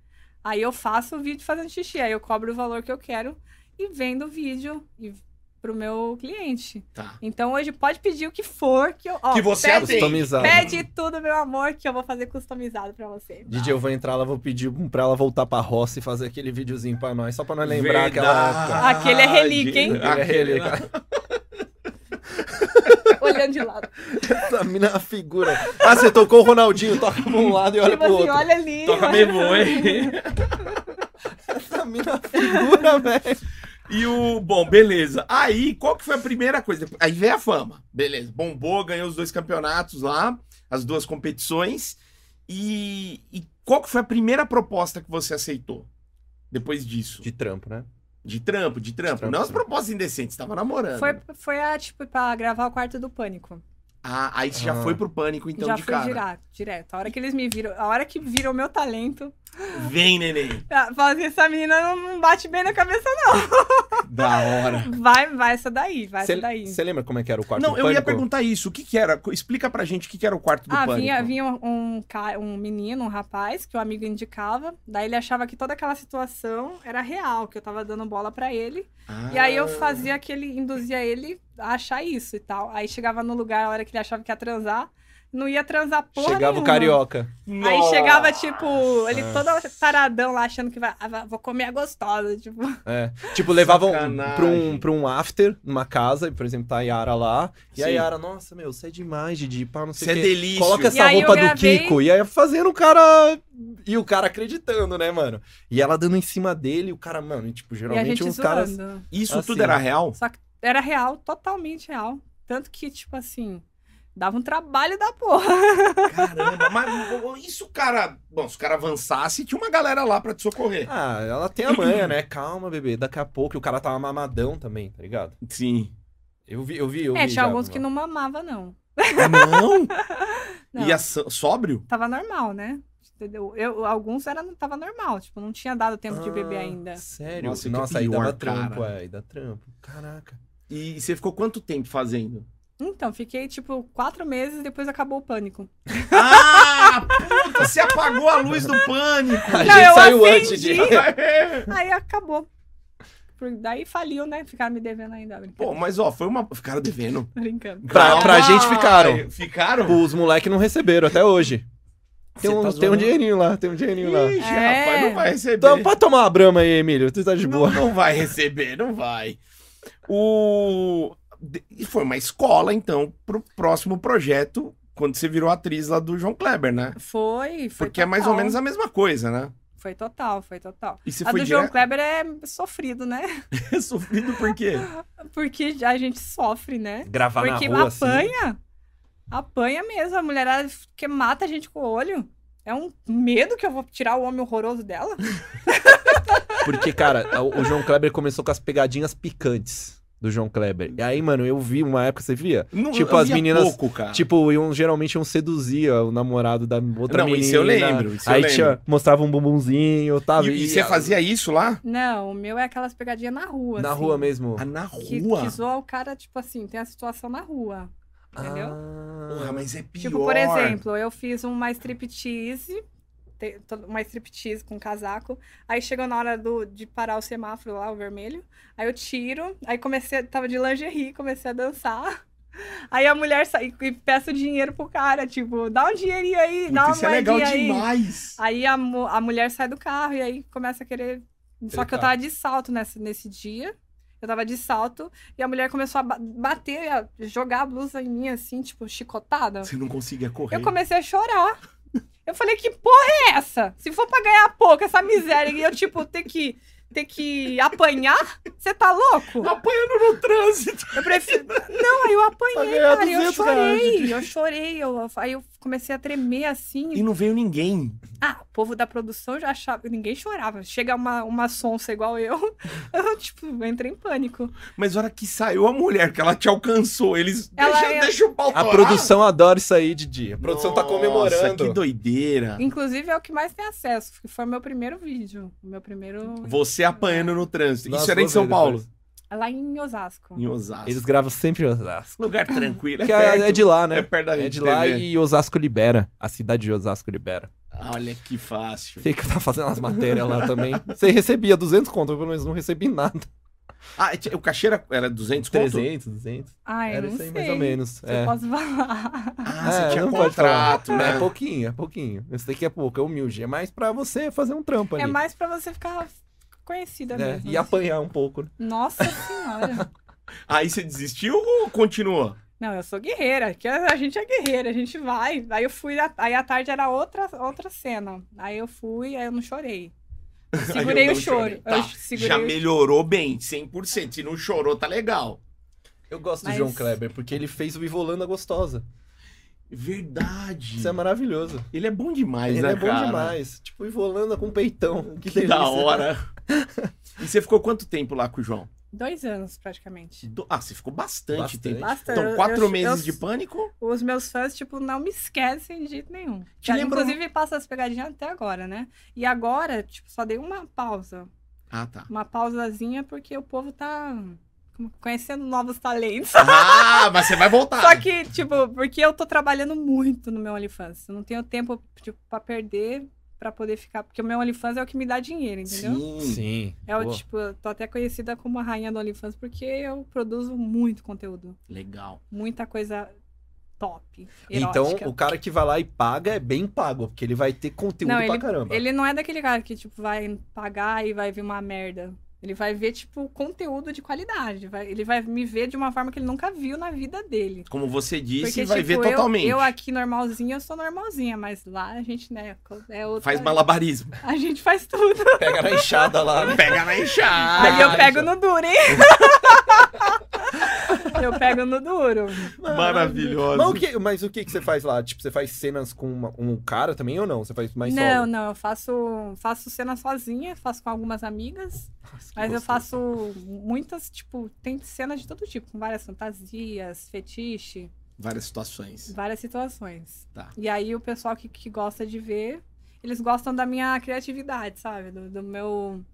Aí eu faço o vídeo fazendo xixi, aí eu cobro o valor que eu quero e vendo o vídeo e, pro meu cliente. Tá. Então hoje pode pedir o que for que eu... Ó, Que você pede. Customizado. pede tudo, meu amor, que eu vou fazer customizado pra você. Didi, eu vou entrar lá, vou pedir pra ela voltar pra roça e fazer aquele videozinho pra nós, só pra nós lembrar aquela época. Aquele é relíquia, hein? Aquele é relíquia. Olhando de lado. Essa mina é uma figura. Ah, você tocou o Ronaldinho, toca pra um lado e olha tipo pro assim, outro. olha ali. Toca meio boi. Essa mina é uma figura, velho. E o. Bom, beleza. Aí, qual que foi a primeira coisa? Aí veio a fama. Beleza. Bombou, ganhou os dois campeonatos lá, as duas competições. E, e qual que foi a primeira proposta que você aceitou? Depois disso. De trampo, né? De trampo, de trampo. trampo, Não as sim. propostas indecentes, tava namorando. Foi, foi a, tipo, pra gravar o quarto do pânico. Ah, aí você já Ah. foi pro pânico, então, Já de fui cara. direto, direto. A hora que eles me viram, a hora que viram o meu talento, Vem, neném. ah, fala assim, essa menina não não bate bem na cabeça, não. Da hora. Vai, vai essa daí, vai essa daí. Você lembra como é que era o quarto Não, do eu ia Pânico? perguntar isso. O que que era? Explica pra gente o que que era o quarto do Ah, pânico. vinha, vinha um, um, um menino, um rapaz, que o amigo indicava. Daí ele achava que toda aquela situação era real, que eu tava dando bola pra ele. E aí eu Ah. fazia aquele, induzia ele achar isso e tal. Aí chegava no lugar, a hora que ele achava que ia transar, não ia transar porra Chegava o nenhuma. carioca. Aí Nossa. chegava, tipo, ele todo taradão lá, achando que vai, ah, vou comer a gostosa, tipo. É. Tipo, levavam Sacanagem. pra um, pra um after numa casa, por exemplo, tá a Yara lá. E a Sim. Yara, nossa, meu, você é demais, Didi, pá, não sei o é delícia. Coloca essa aí roupa do gravei- Kiko. E aí fazendo o cara. E o cara acreditando, né, mano? E ela dando em cima dele, o cara, mano, e, tipo, E a geralmente uns caras. Isso Assim. tudo era real? Só que era real, totalmente real. Tanto que, tipo assim, dava um trabalho da porra. Caramba, mas isso, cara. Bom, se o cara avançasse, tinha uma galera lá pra te socorrer. Ah, ela tem a manha, né? Calma, bebê. Daqui a pouco. E o cara tava mamadão também, tá ligado? Sim. Eu vi, eu vi, eu é, vi. tinha já, alguns que não mamava, não. Ah, não? Não, Ia só- sóbrio? tava normal, né? Entendeu? Eu, alguns era, tava normal, tipo, não tinha dado tempo de beber Ah, ainda. Sério? Nossa, Nossa, aí dava trampo, cara. aí dá trampo. Caraca. E você ficou quanto tempo fazendo? Então, fiquei, tipo, quatro meses e depois acabou o pânico. Ah, puta, você apagou a luz do pânico. A Não, gente eu saiu acendi. antes de. Aí acabou. Daí faliu, né? Ficaram me devendo ainda. Pô, mas ó, foi uma. Ficaram devendo. Brincando. Pra, pra gente ficaram. Ficaram? Os moleques não receberam até hoje. Tem um, tá tem um dinheirinho lá, tem um dinheirinho lá. Ixi, É. rapaz, não vai receber. Então, pode tomar uma brama aí, Emílio. Tu tá de não, boa. não vai receber, não vai. O. E foi uma escola, então, pro próximo projeto, quando você virou atriz lá do João Kleber, né? Foi, foi Porque é mais ou total. menos a mesma coisa, né? Foi total, foi total. E a foi do João direto... Kleber é sofrido, né? sofrido por quê? Porque a gente sofre, né? Gravar Porque na rua assim. apanha. Apanha mesmo. A mulherada que mata a gente com o olho. É um medo que eu vou tirar o homem horroroso dela. Porque, cara, o João Kleber começou com as pegadinhas picantes do João Kleber. E aí, mano, eu vi uma época, você via? Não, Tipo, eu as meninas, pouco, cara. Tipo, iam, geralmente iam seduzir o namorado da outra Não, menina. isso eu lembro, isso eu aí lembro. tinha, mostrava um bumbumzinho, tava. E, e você fazia isso lá? Não, o meu é aquelas pegadinhas na rua. Na assim. rua mesmo. Ah, na Que, rua? que zoa o cara, tipo assim, tem a situação na rua. Entendeu? Ah. Porra, mas é pior. Tipo, por exemplo, eu fiz uma striptease, uma striptease com casaco. Aí chegou na hora do, de parar o semáforo lá, o vermelho. Aí eu tiro, aí comecei, tava de lingerie, comecei a dançar. Aí a mulher sai e peço dinheiro pro cara, tipo, dá um dinheirinho aí, Puta, dá uma isso é legal aí. demais. Aí a, a mulher sai do carro e aí começa a querer. Só que eu Tretar. tava de salto nesse, nesse dia. Eu tava de salto e a mulher começou a ba- bater, a jogar a blusa em mim, assim, tipo, chicotada. Você não conseguia correr. Eu comecei a chorar. Eu falei, que porra é essa? Se for pra ganhar pouco, essa miséria, e eu, tipo, ter que, ter que apanhar? Você tá louco? Apanhando no trânsito. Eu prefiro. Não, aí eu apanhei, cara. Eu 200 chorei, eu chorei. Eu, aí eu comecei a tremer assim. E não veio ninguém. Ah, o povo da produção já achava. Ninguém chorava. Chega uma, uma sonsa igual eu. Eu, tipo, entrei em pânico. Mas a hora que saiu a mulher, que ela te alcançou, eles. Ela deixa, é- deixa o pau A produção adora isso aí, Didi. A produção tá Nossa, comemorando. Que doideira. Inclusive, é o que mais tem acesso. que Foi o meu primeiro vídeo. O meu primeiro. Você apanhando no trânsito. Nossa, Isso era em São Paulo. depois. Lá em Osasco. Em Osasco. Eles gravam sempre em Osasco. Lugar tranquilo. É, Que é, perto, é de lá, né? É perto da É de lá TV. e Osasco libera. A cidade de Osasco libera. Olha que fácil. Sei que tá fazendo as matérias lá também. Você recebia 200 conto, pelo menos não recebi nada. Ah, o cachê era, era 200 conto? 300, 200. Ah, eu Era não sei. mais ou menos. É. eu posso falar. Ah, É, você tinha não contrato, né? É pouquinho, é pouquinho. Esse daqui é pouco, é humilde. É mais pra você fazer um trampo ali. É mais pra você ficar conhecida né? mesmo. E apanhar um pouco. né? Nossa senhora. Aí você desistiu ou continuou? Não, eu sou guerreira, que a a gente é guerreira, a gente vai. Aí eu fui, a- aí à tarde era outra, outra cena. Aí eu fui, aí eu não chorei. Segurei o choro. Tá, segurei Já o- melhorou bem, 100%. Se não chorou, tá legal. Eu gosto Mas- do João Kleber, porque ele fez o Ivolanda gostosa. Verdade. Isso é maravilhoso. Ele é bom demais, ele né, é bom cara? demais. Tipo, Ivolanda com peitão. Que, Que delícia. da hora. e você ficou quanto tempo lá com o João? Dois anos, praticamente. Do- Ah, você ficou bastante, Bastante. tempo. Bastante. Então, quatro eu- meses eu- de pânico? Os meus fãs, tipo, não me esquecem de jeito nenhum. Te Já, Inclusive, passa as pegadinhas até agora, né? E agora, tipo, só dei uma pausa. Ah, tá. Uma pausazinha, porque o povo tá como, conhecendo novos talentos. Ah, mas você vai voltar. Só que, tipo, porque eu tô trabalhando muito no meu OnlyFans. Eu não tenho tempo, tipo, pra perder, pra poder ficar. Porque o meu OnlyFans é o que me dá dinheiro, entendeu? Sim. Sim. É o Pô. tipo, eu tô até conhecida como a rainha do OnlyFans porque eu produzo muito conteúdo. Legal. Muita coisa top. Então, erótica. o cara que vai lá e paga é bem pago, porque ele vai ter conteúdo Não, pra caramba. Ele não é daquele cara que, tipo, vai pagar e vai ver uma merda. Ele vai ver, tipo, conteúdo de qualidade. Vai- ele vai me ver de uma forma que ele nunca viu na vida dele. Como você disse, Porque, vai tipo, ver eu, totalmente. eu aqui normalzinha, eu sou normalzinha, mas lá a gente, né, é outra... Faz malabarismo. A gente faz tudo. Pega na enxada lá, né? Pega na enxada. Aí eu pego no duro, hein? eu pego no duro. Maravilhoso. Mas o, que, mas o que que você faz lá? Tipo, você faz cenas com uma- um cara também ou não? Você faz mais não, solo? não, eu faço, faço cena sozinha, faço com algumas amigas. Nossa, Mas eu gostoso. faço muitas, tipo, tem cenas de todo tipo, com várias fantasias, fetiche, Várias situações. várias situações. Tá. E aí o pessoal que, que gosta de ver, eles gostam da minha criatividade, sabe? Do, do meu.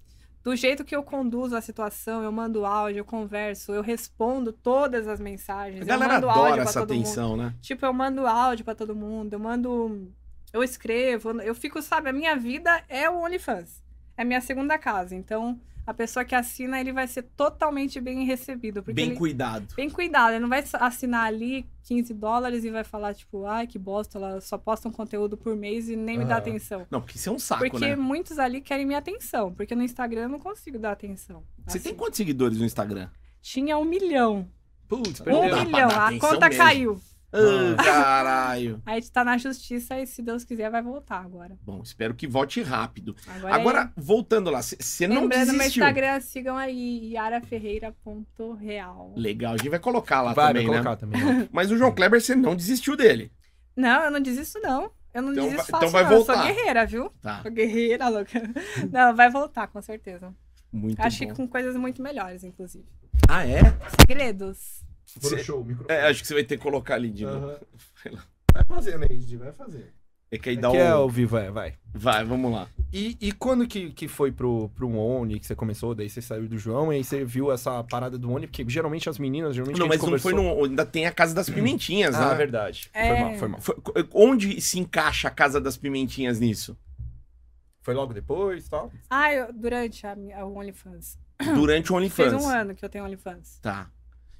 Do jeito que eu conduzo a situação, eu mando áudio, eu converso, eu respondo todas as mensagens. A galera eu mando áudio adora pra essa todo mundo. atenção, né? Tipo, eu mando áudio pra todo mundo, eu mando. Eu escrevo, eu fico, sabe, a minha vida é o OnlyFans. É a minha segunda casa. Então, a pessoa que assina, ele vai ser totalmente bem recebido. Porque Bem ele- cuidado. Bem cuidado, ele não vai assinar ali 15 dólares e vai falar, tipo, ai, que bosta, ela só posta um conteúdo por mês e nem me dá Ah. atenção. Não, porque isso é um saco, Porque né? muitos ali querem minha atenção, porque no Instagram eu não consigo dar atenção. Você Assim. tem quantos seguidores no Instagram? Tinha um milhão. Putz, Um milhão. A conta mesmo. caiu. Ah, caralho. Aí tá na justiça e se Deus quiser vai voltar agora. Bom, espero que volte rápido. Agora, Agora, voltando lá, você é... não lembrando no meu desistiu. Instagram, sigam aí, yaraferreira.real. Legal, a gente vai colocar lá Vai, também, vai né? colocar também. ó. Mas o João Kleber, você não desistiu dele. Não, eu não desisto, não. Eu não Então desisto vai- fácil, então vai não. Eu voltar. sou guerreira, viu? Tá, Sou guerreira, louca. Não, vai voltar, com certeza. muito Acho bom. que com coisas muito melhores, inclusive. Ah, é? Segredos. Show, o microfone. É, acho que você vai ter que colocar ali de novo. Aham. Vai fazer, Neide, vai fazer. É que aí É dá que o... é ao vivo, é, vai. Vai, vamos lá. E, e quando que, que foi pro, pro Oni que você começou? Daí você saiu do João e aí você viu essa parada do Oni? Porque geralmente as meninas, geralmente Não, a mas gente não foi conversou- no... Ainda tem a Casa das Pimentinhas, Ah, né? verdade. É. Foi mal, foi mal. Foi- Onde se encaixa a Casa das Pimentinhas nisso? Foi logo depois e tal? Ah, eu, durante a, o OnlyFans. Durante o Fez OnlyFans. um ano que eu tenho OnlyFans. Tá.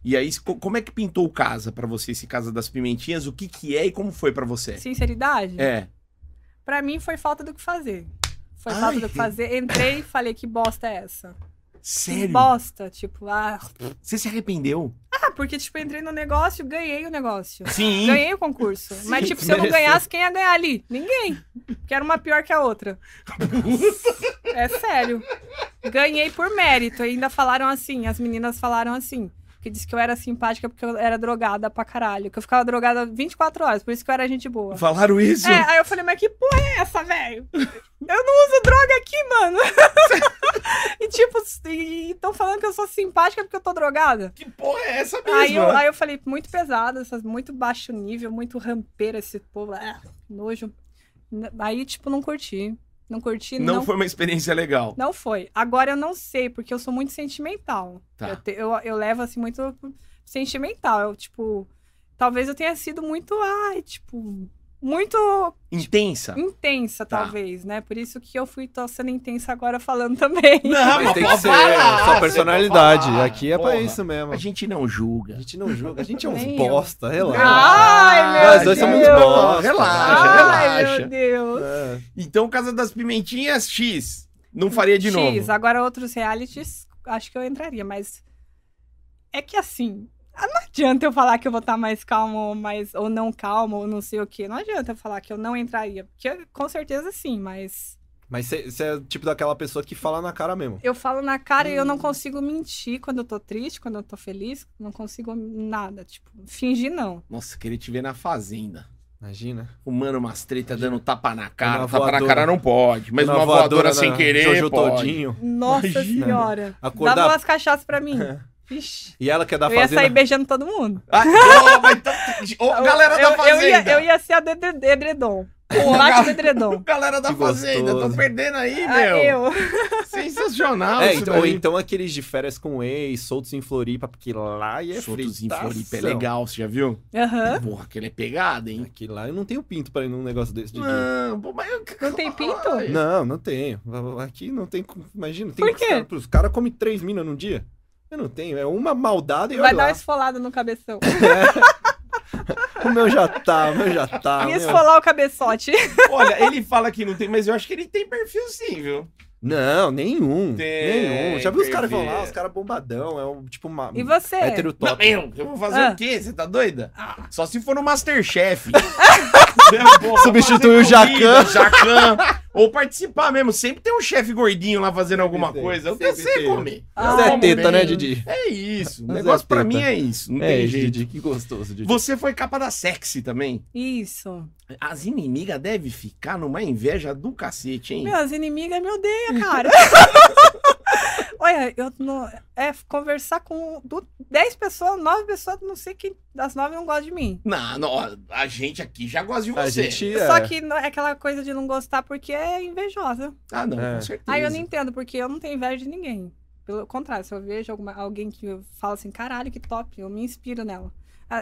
E aí, co- como é que pintou o Casa pra você, esse Casa das Pimentinhas? O que que é e como foi pra você? Sinceridade? É. Pra mim foi falta do que fazer. Foi Ai. falta do que fazer. Entrei e falei, que bosta é essa? Que Sério? bosta. Tipo, ah... Você se arrependeu? ah, porque, tipo, entrei no negócio, ganhei o negócio. Sim. Ganhei o concurso. Mas, tipo, se eu não ganhasse, quem ia ganhar ali? Ninguém. Porque era uma pior que a outra. É sério. Ganhei por mérito. E ainda falaram assim, as meninas falaram assim. Que disse que eu era simpática porque eu era drogada pra caralho. Que eu ficava drogada 24 horas, por isso que eu era gente boa. Falaram isso? É, aí eu falei, mas que porra é essa, velho? Eu não uso droga aqui, mano. e tipo, estão falando que eu sou simpática porque eu tô drogada. Que porra é essa mesmo? Aí eu, aí eu falei, muito pesado, muito baixo nível, muito rampeiro esse povo. Ah, nojo. Aí, tipo, não curti. Não curti, não, não, foi uma experiência legal. não foi. Agora eu não sei, porque eu sou muito sentimental. Tá. Eu, te- eu, eu levo, assim, muito sentimental. Eu, tipo, talvez eu tenha sido muito, ai, tipo, muito Intensa. intensa, Tá. talvez, né? Por isso que eu fui tô sendo intensa agora falando também. Não, Mas tem que ser falar, sua personalidade. Aqui é Porra. pra isso mesmo. A gente não julga. A gente não julga, a gente é uns Nem eu. bosta, relaxa. Ai, meu Nós dois somos bosta. Relaxa, Ai, relaxa. meu Deus. É. Então, Casa das Pimentinhas, X. Não faria de X, novo. agora outros realities, acho que eu entraria, mas é que assim, adianta eu falar que eu vou estar mais calmo, mais, ou não calmo, ou não sei o quê. Não adianta eu falar que eu não entraria. Porque com certeza sim, mas Mas você é tipo daquela pessoa que fala na cara mesmo. eu falo na cara e eu Hum. não consigo mentir quando eu tô triste, quando eu tô feliz. Não consigo nada. Tipo, fingir não. Nossa, queria te ver na fazenda. Imagina. Fumando umas tretas, Imagina. dando tapa na cara. Uma Tapa na voadora. cara não pode. Mas Na uma voadora, na sem querer Jojo pode. Todinho. Nossa Imagina. senhora. Acordar- Dava umas cachaças pra mim. Ixi. E ela que é da eu ia fazenda. sair beijando todo mundo. Ah, ô, mas tá- ô, galera eu, da eu- fazenda. eu ia, eu ia ser a do edre- edredom. Porra, Bate gal- do edredom. Galera da Que fazenda, gostoso. tô perdendo aí, Ah, meu. eu. Sensacional É, então, ou então aqueles de férias com ex, soltos em Floripa, porque lá é Soltos em fritação. Floripa é legal, você já viu? Aham. Porra, aquele é pegada, hein? Aqui lá eu não tenho pinto pra ir num negócio desse de. Não, pô, mas eu- Não tem pinto? Não, não tenho. Aqui não tem. como- Imagina, tem Por quê? Os caras os cara comem três minas num dia. Eu não tenho. É uma maldada e Vai dar lá. uma esfolada no cabeção. O meu já tá, o meu já tá. o e meu- esfolar o cabeçote. Olha, ele fala que não tem, mas eu acho que ele tem perfil sim, viu? Não, nenhum. Tem, nenhum. Já viu os caras que vão lá, os caras bombadão. É um, tipo uma. E você? Hétero Não, top. eu, eu vou fazer Ah. o quê? Você tá doida? Ah. Só se for no Masterchef. Substitui o Jacan. Jacan. Ou participar mesmo. Sempre tem um chefe gordinho lá fazendo alguma tem, coisa. Eu sempre sei tem. comer. Ah, Mas é Como teta, né, Didi? É isso. O Mas negócio é pra mim é isso. Não É, tem jeito. Didi, que gostoso, Didi. Você foi capa da sexy também. Isso. As inimigas devem ficar numa inveja do cacete, hein? Meus inimigas me odeiam, cara. Olha, eu não. É conversar com du- 10 pessoas, 9 pessoas, não sei quem das 9 não gosta de mim. Não, não, a gente aqui já gosta de você. gente Só é. que não- é aquela coisa de não gostar porque é invejosa. Ah, não, É. com certeza. Aí eu não entendo, porque eu não tenho inveja de ninguém. Pelo contrário, se eu vejo alguma, alguém que eu falo assim, caralho, que top, eu me inspiro nela.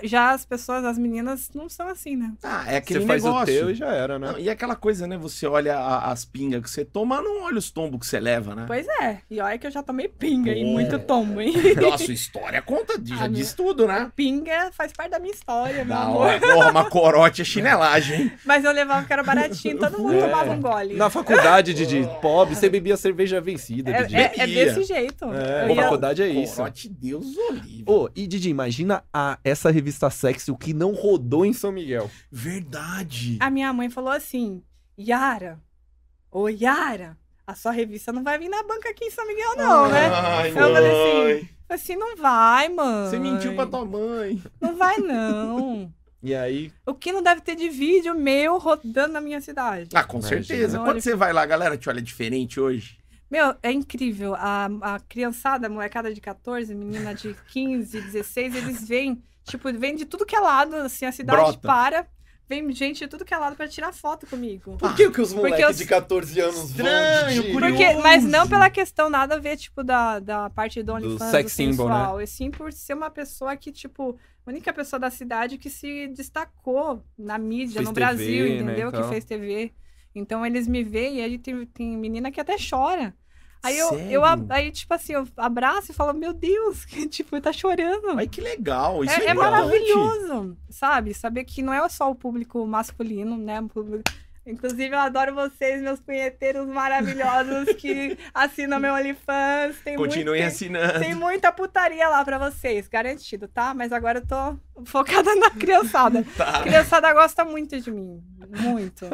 Já as pessoas, as meninas, não são assim, né? Ah, é aquele Você faz negócio. o teu e já era, né? Não, e aquela coisa, né? Você olha a- as pingas que você toma, não olha os tombos que você leva, né? Pois é. E olha que eu já tomei pinga e Pô. muito tombo, hein? Nossa, história conta, de- já diz tudo, né? Pinga faz parte da minha história, meu Da amor. hora. Porra, uma corote é chinelagem, hein? Mas eu levava porque era baratinho, todo mundo É. tomava um gole. Na faculdade, Didi, pobre, você bebia cerveja vencida, É, Didi. é- é Bebia. desse jeito. É, na ia- faculdade é isso. Corote, Deus o livre. Ô, e Didi, imagina a, essa revista sexy, o que não rodou em São Miguel. Verdade. A minha mãe falou assim: Yara, ô Yara, a sua revista não vai vir na banca aqui em São Miguel, não, né? Ai, Eu falei assim, assim, não vai, mano. Você mentiu pra tua mãe. Não vai, não. E aí, o que não deve ter de vídeo meu rodando na minha cidade? Ah, com Imagina. certeza. Quando você vai lá, a galera te olha diferente hoje. Meu, é incrível. A, a criançada, a molecada de 14, menina de 15, 16, eles vêm, tipo, vêm de tudo que é lado, assim, a cidade Brota. para, vem gente de tudo que é lado pra tirar foto comigo. por que, que os Porque moleques eu- de 14 anos Estranho, vão, curioso. Porque, mas não pela questão nada a ver, tipo, da, da parte do OnlyFans, do, sex symbol, né? E sim por ser uma pessoa que, tipo, a única pessoa da cidade que se destacou na mídia, Fez no TV, Brasil, né, entendeu? então. Que fez TV. Então eles me veem e aí tem, tem menina que até chora. Aí eu, eu, aí, tipo assim, eu abraço e falo, meu Deus, que, tipo, tá chorando. Ai, que legal. Isso é, É, é maravilhoso, sabe? Saber que não é só o público masculino, né? O público- Inclusive, eu adoro vocês, meus punheteiros maravilhosos que assinam meu OnlyFans. Tem Continuem muito, assinando. tem muita putaria lá pra vocês, garantido, tá? Mas agora eu tô focada na criançada. Tá. A criançada gosta muito de mim. Muito.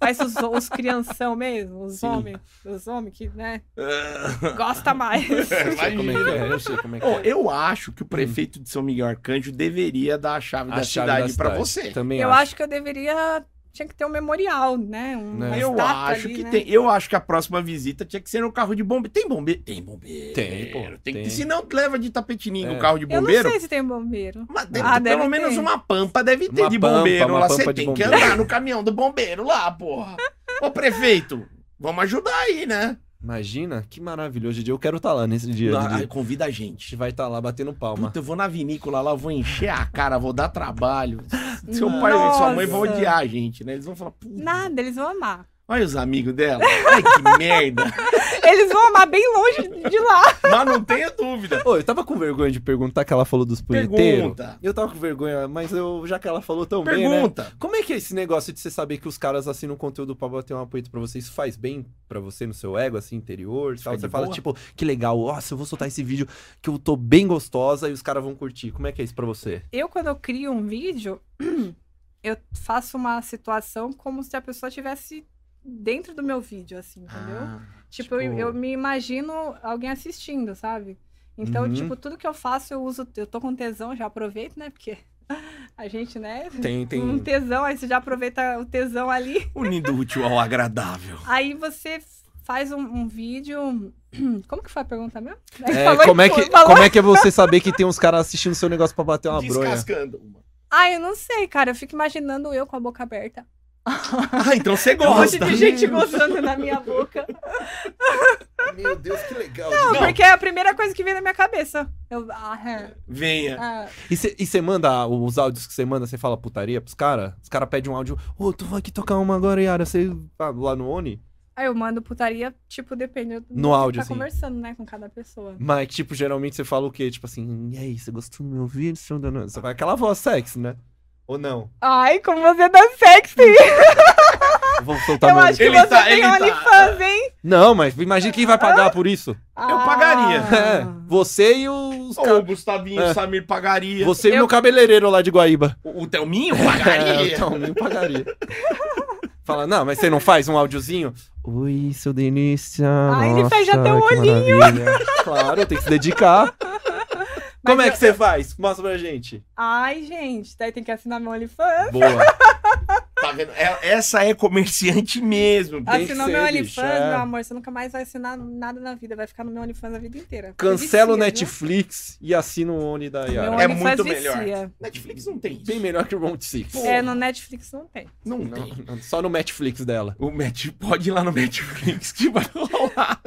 Mas os, os crianção mesmo, os Sim. homens, os homens que, né, gosta mais. Eu sei como é que é, eu sei como é que é. eu acho que o prefeito de São Miguel Arcanjo deveria dar a chave A da chave cidade da pra cidade. você. Também Eu acho. acho que eu deveria. Tinha que ter um memorial, né? Um, Né. Eu acho ali, que né? tem. Eu acho que a próxima visita tinha que ser no carro de bombeiro. Tem bombeiro? Tem bombeiro. Tem, pô, Tem, tem. se não, leva de tapetininho É. no carro de Eu não bombeiro. sei se tem bombeiro. Mas deve Ah, deve pelo menos ter. uma pampa deve ter Uma de pampa, bombeiro uma lá. pampa Você tem que bombeiro. andar no caminhão do bombeiro lá, porra. Ô, prefeito, vamos ajudar aí, né? Imagina, que maravilhoso, Didi. Eu quero estar lá nesse dia, Não, aí convida a A gente gente. vai estar lá batendo palma. Puta, eu vou na vinícola lá, eu vou encher a cara, vou dar trabalho. Seu pai e sua mãe vão odiar a gente, né? Eles vão falar. Nada, eles vão amar. Olha os amigos dela. Ai, que merda. Eles vão amar bem longe de lá. Mas não tenha dúvida. Ô, eu tava com vergonha de perguntar que ela falou dos punheteiros. Pergunta. Eu tava com vergonha, mas eu, já que ela falou tão bem, né? Pergunta. Como é que é esse negócio de você saber que os caras assinam conteúdo pra bater uma punheta pra você? Isso faz bem pra você no seu ego, assim, interior? Tal? Você fala, boa? tipo, que legal, nossa, eu vou soltar esse vídeo que eu tô bem gostosa e os caras vão curtir. Como é que é isso pra você? Eu, quando eu crio um vídeo, eu faço uma situação como se a pessoa estivesse dentro do meu vídeo, assim, entendeu? Ah, tipo, eu, tipo- eu me imagino alguém assistindo, sabe? Então, Uhum. tipo, tudo que eu faço, eu uso. Eu tô com tesão, já aproveito, né? Porque a gente, né? Tem, tem. Um tesão, aí você já aproveita o tesão ali. unindo o útil ao agradável. Aí você faz um, um vídeo. Como que foi a pergunta mesmo? É, como, é que, falou- como é que é você saber que tem uns caras assistindo seu negócio pra bater uma bronha? Descascando uma. Ah, eu não sei, cara. Eu fico imaginando eu com a boca aberta. Ah, então você Um monte gosta. de gente gozando na minha boca. Meu Deus, que legal. Não, Não. porque é a primeira coisa que vem na minha cabeça. Eu. Ah, é. Venha. Ah, E você manda os áudios que você manda, você fala putaria pros caras? Os caras pedem um áudio, ô, tu vai aqui tocar uma agora, Yara, você tá lá no Oni? Aí eu mando putaria, tipo, depende do No que áudio, tá assim. conversando, né, com cada pessoa. Mas, tipo, geralmente você fala o quê? Tipo assim, e aí, você gostou do meu vídeo? seu dano?" Você vai aquela voz sexy, né? Ou não? Ai, como você tá sexy! Vou soltar eu meu... acho que Ele você tá- tem ele tá- OnlyFans, hein? Não, mas imagina quem vai pagar por isso. Eu pagaria. É, você e os Ô, o. Gustavinho, É. o Samir pagaria. Você e Eu- meu cabeleireiro lá de Guaíba. O, o Thelminho É, pagaria. então, nem pagaria. Fala, não, mas você não faz um áudiozinho? Oi, seu Delícia. Ah, ele fez até o olhinho. maravilha." claro, tem que se dedicar. Como é que você faz? Mostra pra gente. Ai, gente, daí tem que assinar meu OnlyFans. Boa. Tá vendo? É- essa é comerciante mesmo. Assinou meu OnlyFans, é. meu amor, você nunca mais vai assinar nada na vida, vai ficar no meu OnlyFans a vida inteira. Cancela o Netflix e assina o Oni da? Yara. Meu É muito vicia. melhor. Netflix não tem isso. Bem melhor que o Round Six. É, no Netflix não tem. Não, Não, tem. não, só no Netflix dela. O Matt, pode ir lá no Netflix que vai rolar.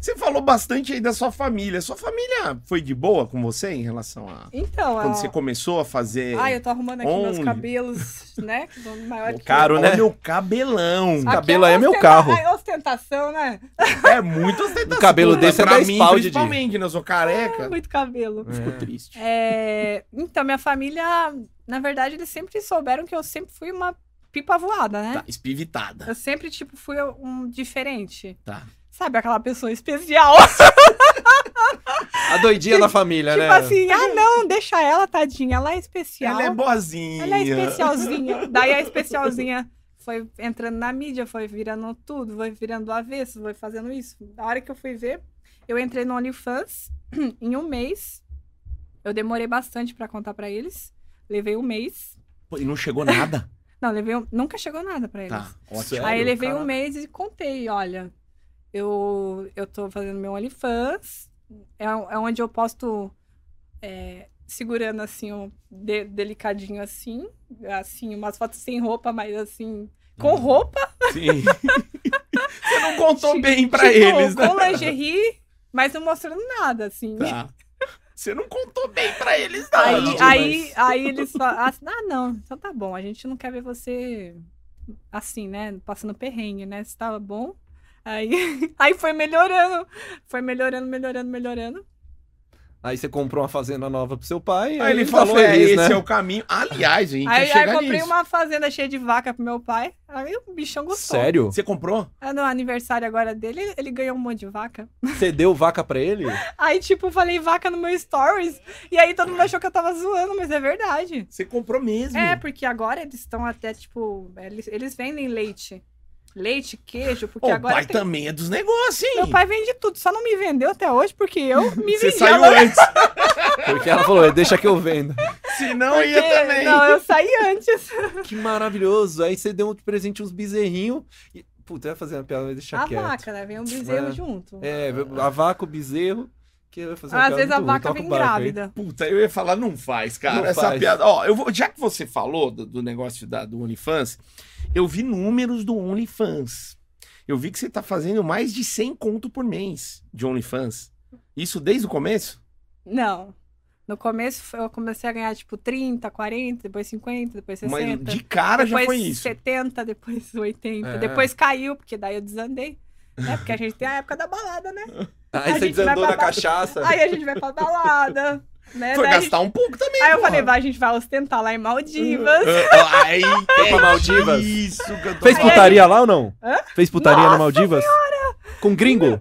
Você falou bastante aí da sua família. Sua família foi de boa com você em relação a. Então, Quando ó, você começou a fazer. Ai, eu tô arrumando aqui meus Only. cabelos, né? Que são maior Que caro, né? Olha o cabelão. Aqui cabelo aí é meu ostenta- carro. Ai, ostentação, né? É muito ostentação. Um cabelo desse é pra 10 mim, pau, principalmente, né? Eu sou careca. Muito cabelo. Fico É. triste. É, Então, minha família, na verdade, eles sempre souberam que eu sempre fui uma pipa voada, né? Tá, espivitada. Eu sempre, tipo, fui um diferente. Tá. Sabe, aquela pessoa especial. A doidinha da família, tipo né? assim, ah, não, deixa ela, tadinha. Ela é especial. Ela é boazinha. Ela é especialzinha. Daí a especialzinha foi entrando na mídia, foi virando tudo, foi virando do avesso, foi fazendo isso. Da hora que eu fui ver, eu entrei no OnlyFans em um mês. Eu demorei bastante pra contar pra eles. Levei um mês. Pô, E não chegou nada? Não, levei um... nunca chegou nada pra eles. tá, ótimo. Aí levei Caralho. um mês e contei, olha, eu, eu tô fazendo meu OnlyFans, é, é onde eu posto é, segurando assim, ó, de- delicadinho assim, assim, umas fotos sem roupa, mas assim, com Uhum. roupa. Sim. Você não contou Ti- bem pra tipo, eles, né? Com lingerie, mas não mostrando nada, assim. Tá. Você não contou bem pra eles, não. Aí, Didi, aí, mas- aí eles falam, assim, ah, não, então tá bom, a gente não quer ver você assim, né, passando perrengue, né, se tava bom. Aí, aí foi melhorando, foi melhorando, melhorando, melhorando. Aí você comprou uma fazenda nova pro seu pai. Aí ele falou, é, feliz, esse né? é o caminho. Aliás, gente Aí, ia aí comprei nisso. uma fazenda cheia de vaca pro meu pai, aí o bichão gostou. Sério? Você comprou? Aí no aniversário agora dele, ele ganhou um monte de vaca. Você deu vaca pra ele? Aí, tipo, falei vaca no meu stories, e aí todo mundo achou que eu tava zoando, mas é verdade. Você comprou mesmo. É, porque agora eles estão até, tipo, eles, eles vendem leite. Leite, queijo, porque Ô, o agora pai tem... também é dos negócios, hein? Meu pai vende tudo, só não me vendeu até hoje porque eu me Você vendi. saiu Ela- antes. Porque ela falou, deixa que eu vendo. Se não, porque- ia também. Não, eu saí antes. Que maravilhoso. Aí você deu um presente uns bezerrinhos. E... Puta, eu ia fazer uma piada, mas deixa A quieto. vaca, né? Vem um bezerro É. junto. É, a vaca, o bezerro. Que ia fazer Às vezes a vaca vem grávida. Puta, eu ia falar, não faz, cara. Não essa faz. piada. Ó, eu vou, já que você falou do, do negócio da, do OnlyFans, eu vi números do OnlyFans. Eu vi que você tá fazendo mais de 100 conto por mês de OnlyFans. Isso desde o começo? Não. No começo eu comecei a ganhar tipo 30, 40, depois 50, depois 60. Mas de cara já foi isso. 70, depois 80. É. Depois caiu, porque daí eu desandei. Né? Porque a gente tem a época da balada, né? Aí A você gente vai desandou na cachaça. Aí a gente vai pra balada. Né? Foi Daí a gente- gastar um pouco também, Aí eu porra. falei, vai, a gente vai ostentar lá em Maldivas. Ai, Foi pra Maldivas? Isso que eu tô Fez Aí putaria lá ou não? Hã? Fez putaria Nossa na Maldivas? Com gringo?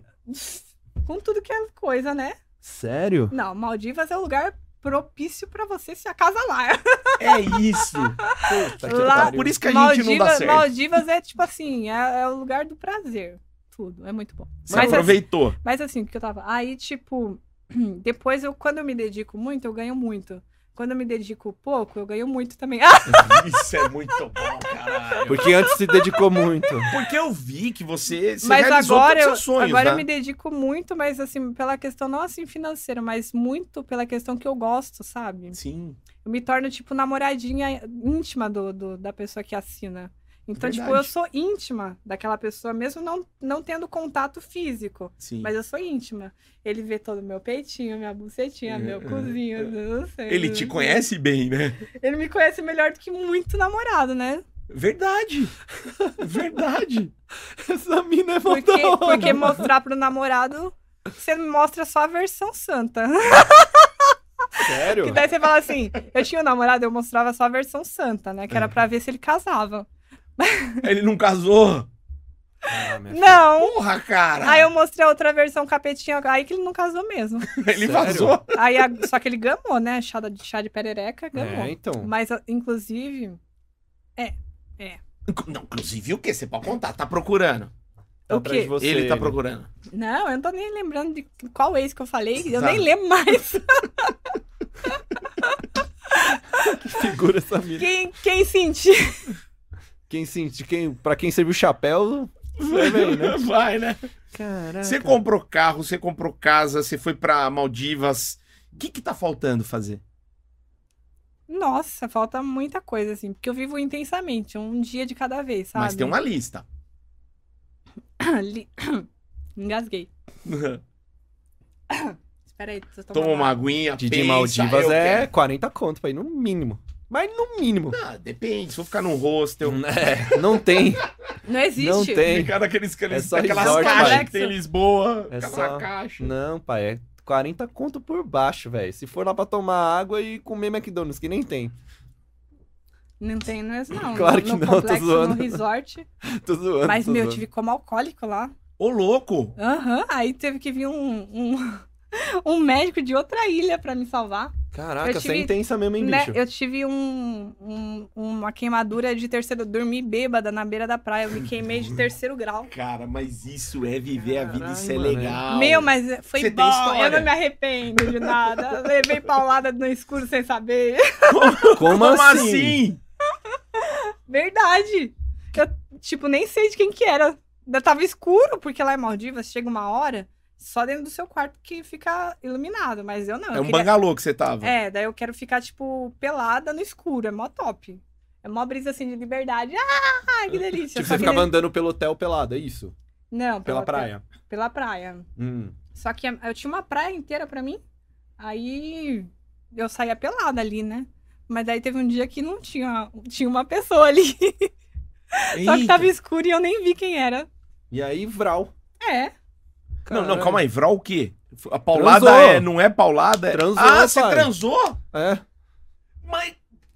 Com tudo que é coisa, né? Sério? Não, Maldivas é o lugar propício pra você se acasalar. É isso. Puta que Lá- pariu. Por isso que a gente não dá Maldivas, certo. Maldivas é tipo assim, é, é o lugar do prazer. Tudo, é muito bom. Você Mas, assim, aproveitou. mas assim, que eu tava. Aí, tipo, depois eu, quando eu me dedico muito, eu ganho muito. Quando eu me dedico pouco, eu ganho muito também. Isso é muito bom, caralho. Porque antes se dedicou muito. Porque eu vi que você, você mas realizou agora, todos eu, os seus sonhos, agora né? eu me dedico muito, mas assim, pela questão não assim financeira, mas muito pela questão que eu gosto, sabe? Sim. Eu me torno, tipo, namoradinha íntima do, do- da pessoa que assina. Então, tipo, Verdade. eu sou íntima daquela pessoa, mesmo não, não tendo contato físico. Sim. Mas eu sou íntima. Ele vê todo o meu peitinho, minha bucetinha, meu cozinho, eu não sei. Ele te conhece bem, né? Ele me conhece melhor do que muito namorado, né? Verdade. Verdade. Essa mina é Porque, foda. porque mostrar pro namorado, você mostra só a versão santa. Sério? Que daí você fala assim, eu tinha um namorado, eu mostrava só a versão santa, né? Que era pra ver se ele casava. Ele não casou. Ah. Não! Porra, cara. Aí eu mostrei a outra versão capetinha, aí que ele não casou mesmo. Ele Sério? vazou. Aí, a- só que ele gamou, né? Chá de, chá de perereca, gamou. É, então. Mas, a- inclusive, Não, inclusive o quê? Você pode contar. Tá procurando. Tá o quê? você, ele tá né? procurando. não, eu não tô nem lembrando de qual ex que eu falei, eu Tá. nem lembro mais. Que figura essa mina. Quem, quem sentir. Quem sente, quem, pra quem serviu o chapéu, você vem, né? Vai, né? Caraca. Você comprou carro, você comprou casa, você foi pra Maldivas. O que que tá faltando fazer? Nossa, falta muita coisa, assim, porque eu vivo intensamente, um dia de cada vez, sabe? Mas tem uma lista. Li- Engasguei. Espera aí, eu tomar Toma uma água. aguinha, Didi pensa, Maldivas é quero. 40 conto pra ir, no mínimo. Mas no mínimo. Ah, depende. Se for ficar num hostel, É, não tem. Não existe. Não tem. ficar naqueles, aqueles, É só aquelas resort, caixas pai. que tem em Lisboa. É aquela só- caixa. Não, pai, é 40 conto por baixo, velho. Se for lá pra tomar água e comer McDonald's, que nem tem. Não tem, não é não. Claro no, que no não, tô complexo, zoando. No resort. Tô zoando. Mas, tô meu, eu zoando. tive como alcoólico lá. Ô, louco! Aham. Aí teve que vir um, um, um médico de outra ilha pra me salvar. Caraca, eu você é tive- intensa mesmo, hein, Né? bicho? Eu tive um, um- uma queimadura de terceiro. Dormi bêbada na beira da praia. Eu me queimei de terceiro grau. Cara, mas isso é viver a vida, isso é legal. Meu, mas foi Você bom. Eu não me arrependo de nada. Levei paulada no escuro sem saber. Como, Como assim? assim? Verdade. Eu, tipo, nem sei de quem que era. Ainda tava escuro, porque lá em Maldivas chega uma hora só dentro do seu quarto que fica iluminado. Mas eu não. É eu um queria- bangalô que você tava. É, daí eu quero ficar, tipo, pelada no escuro. É mó top. É mó brisa assim de liberdade. Ah, que delícia. Tipo, você que ficava andando pelo hotel pelado, é isso? Não, Pela praia. Pela praia. Hum. Só que eu tinha uma praia inteira pra mim. Aí eu saía pelada ali, né? Mas daí teve um dia que não tinha, tinha uma pessoa ali. Só que tava escuro e eu nem vi quem era. E aí, Vral. É. Não, não, calma aí. Vral o quê? A paulada Transou. é, não é paulada? É... Transou, ah, você pai. transou? É. Mas,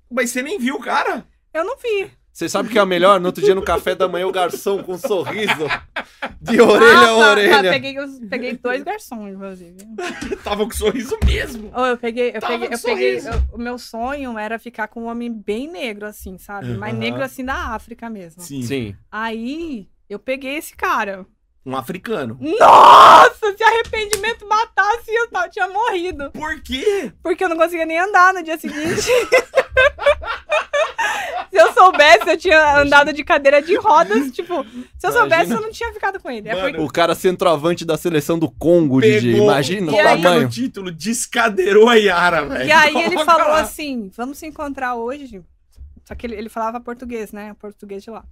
mas você nem viu o cara? Eu não vi. Você sabe o que é o melhor? No outro dia, no café da manhã, o garçom com um sorriso de orelha Ah, a tá, tá, orelha. peguei, os- peguei dois garçons, inclusive. Tava com sorriso mesmo. Ou eu peguei, eu Tava peguei, com eu peguei. sorriso. eu- o meu sonho era ficar com um homem bem negro, assim, sabe? Mas negro assim da África mesmo. Sim. Sim. Aí eu peguei esse cara. Um africano. Nossa, se arrependimento matasse, eu tinha morrido. Por quê? Porque eu não conseguia nem andar no dia seguinte. se eu soubesse, eu tinha andado de cadeira de rodas. Tipo, se eu soubesse, Imagina. eu não tinha ficado com ele. É Mano, porque- O cara centroavante da seleção do Congo, DJ. Pegou, Imagina o tamanho. no título, descadeirou a Yara, velho. E aí ele falou lá. assim: vamos se encontrar hoje. Só que ele, ele falava português, né? Português de lá.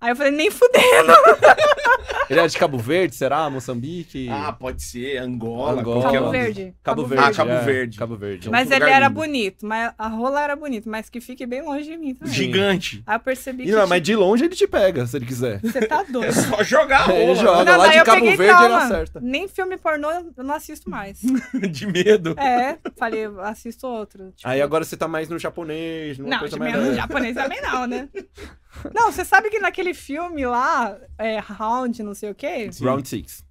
Aí eu falei, nem fudendo. Ele era de Cabo Verde, será? Moçambique? Ah, pode ser. Angola. Angola. Cabo um. Verde. Cabo, Cabo Verde. Ah, Cabo é, Verde. Cabo Verde. Mas outro ele era lindo. bonito, mas a rola era bonita, mas que fique bem longe de mim também. Gigante. Aí eu percebi que. E não, mas de longe ele te pega, se ele quiser. Você tá É doido. só jogar a Ele rola. joga. Não, lá de Cabo peguei Verde ele trauma. acerta. Nem filme pornô eu não assisto mais. De medo. É, falei, assisto outro. tipo- Aí agora você tá mais no japonês, numa Não, coisa de mais... menos japonês também não, né? Não, você sabe que naquele filme lá, é, Round, não sei o quê? Round Six.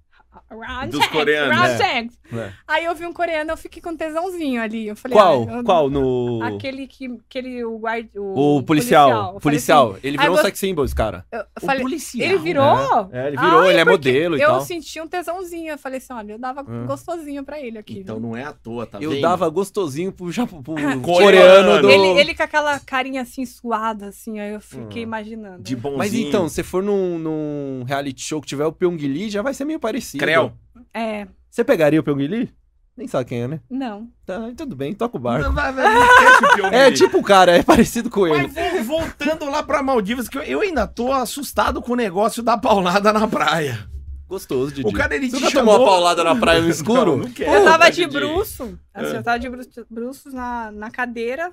Dos coreanos, é. É. Aí eu vi um coreano, eu fiquei com tesãozinho ali. Eu falei, Qual? ah, eu- Qual? No... Aquele que, aquele, o guard... O policial. Eu Policial. falei assim, Ele Aí virou um você- sex symbol, esse cara. eu O falei, policial. ele virou? É, ele virou, Ai, ele é modelo e eu tal. senti um tesãozinho. Eu falei assim, olha, eu dava Hum. gostosinho pra ele aqui. Então viu? não é à toa, tá Eu vendo? dava gostosinho pro, Japo- pro Coreano. coreano do... ele, ele com aquela carinha assim, suada, assim, aí eu fiquei Hum. imaginando. De bonzinho. Mas então, se for num, num reality show que tiver o Pyong Lee, já vai ser meio parecido. Creu. É, Você pegaria o Pyong Lee? Nem sabe quem é, né? não. Tá, tudo bem, toca o barco. Não, É tipo o cara, é parecido com ele. Mas vo- voltando lá pra Maldivas, que eu, eu ainda tô assustado com o negócio da paulada na praia. Gostoso, Didi. O cara, ele Você te chamou... tomou uma paulada na praia no escuro? Não, não quero, Eu tava tá, de bruço, assim, É. eu tava de bruços, bruços na, na cadeira,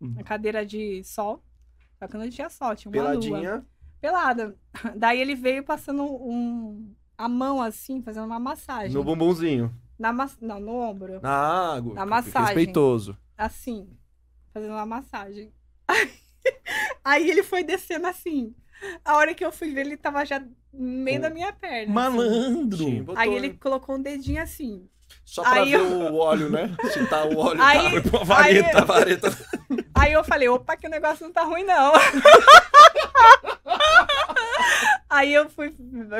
Uhum. na cadeira de sol. Só que não tinha sol, tinha uma lua. Peladinha. Pelada. Daí ele veio passando um, a mão assim, fazendo uma massagem. No bumbumzinho. Na mas... Não, no ombro. Na água. Na massagem. Respeitoso. Assim, fazendo uma massagem. Aí ele foi descendo assim. A hora que eu fui ver, ele tava já no meio da minha perna. assim. Malandro. Botou, Aí né? ele colocou um dedinho assim. Só pra Aí ver eu- o óleo, né? Se tá o óleo. Aí- Foi pra vareta. A vareta. Aí eu falei, opa, que o negócio não tá ruim, não. Aí eu fui.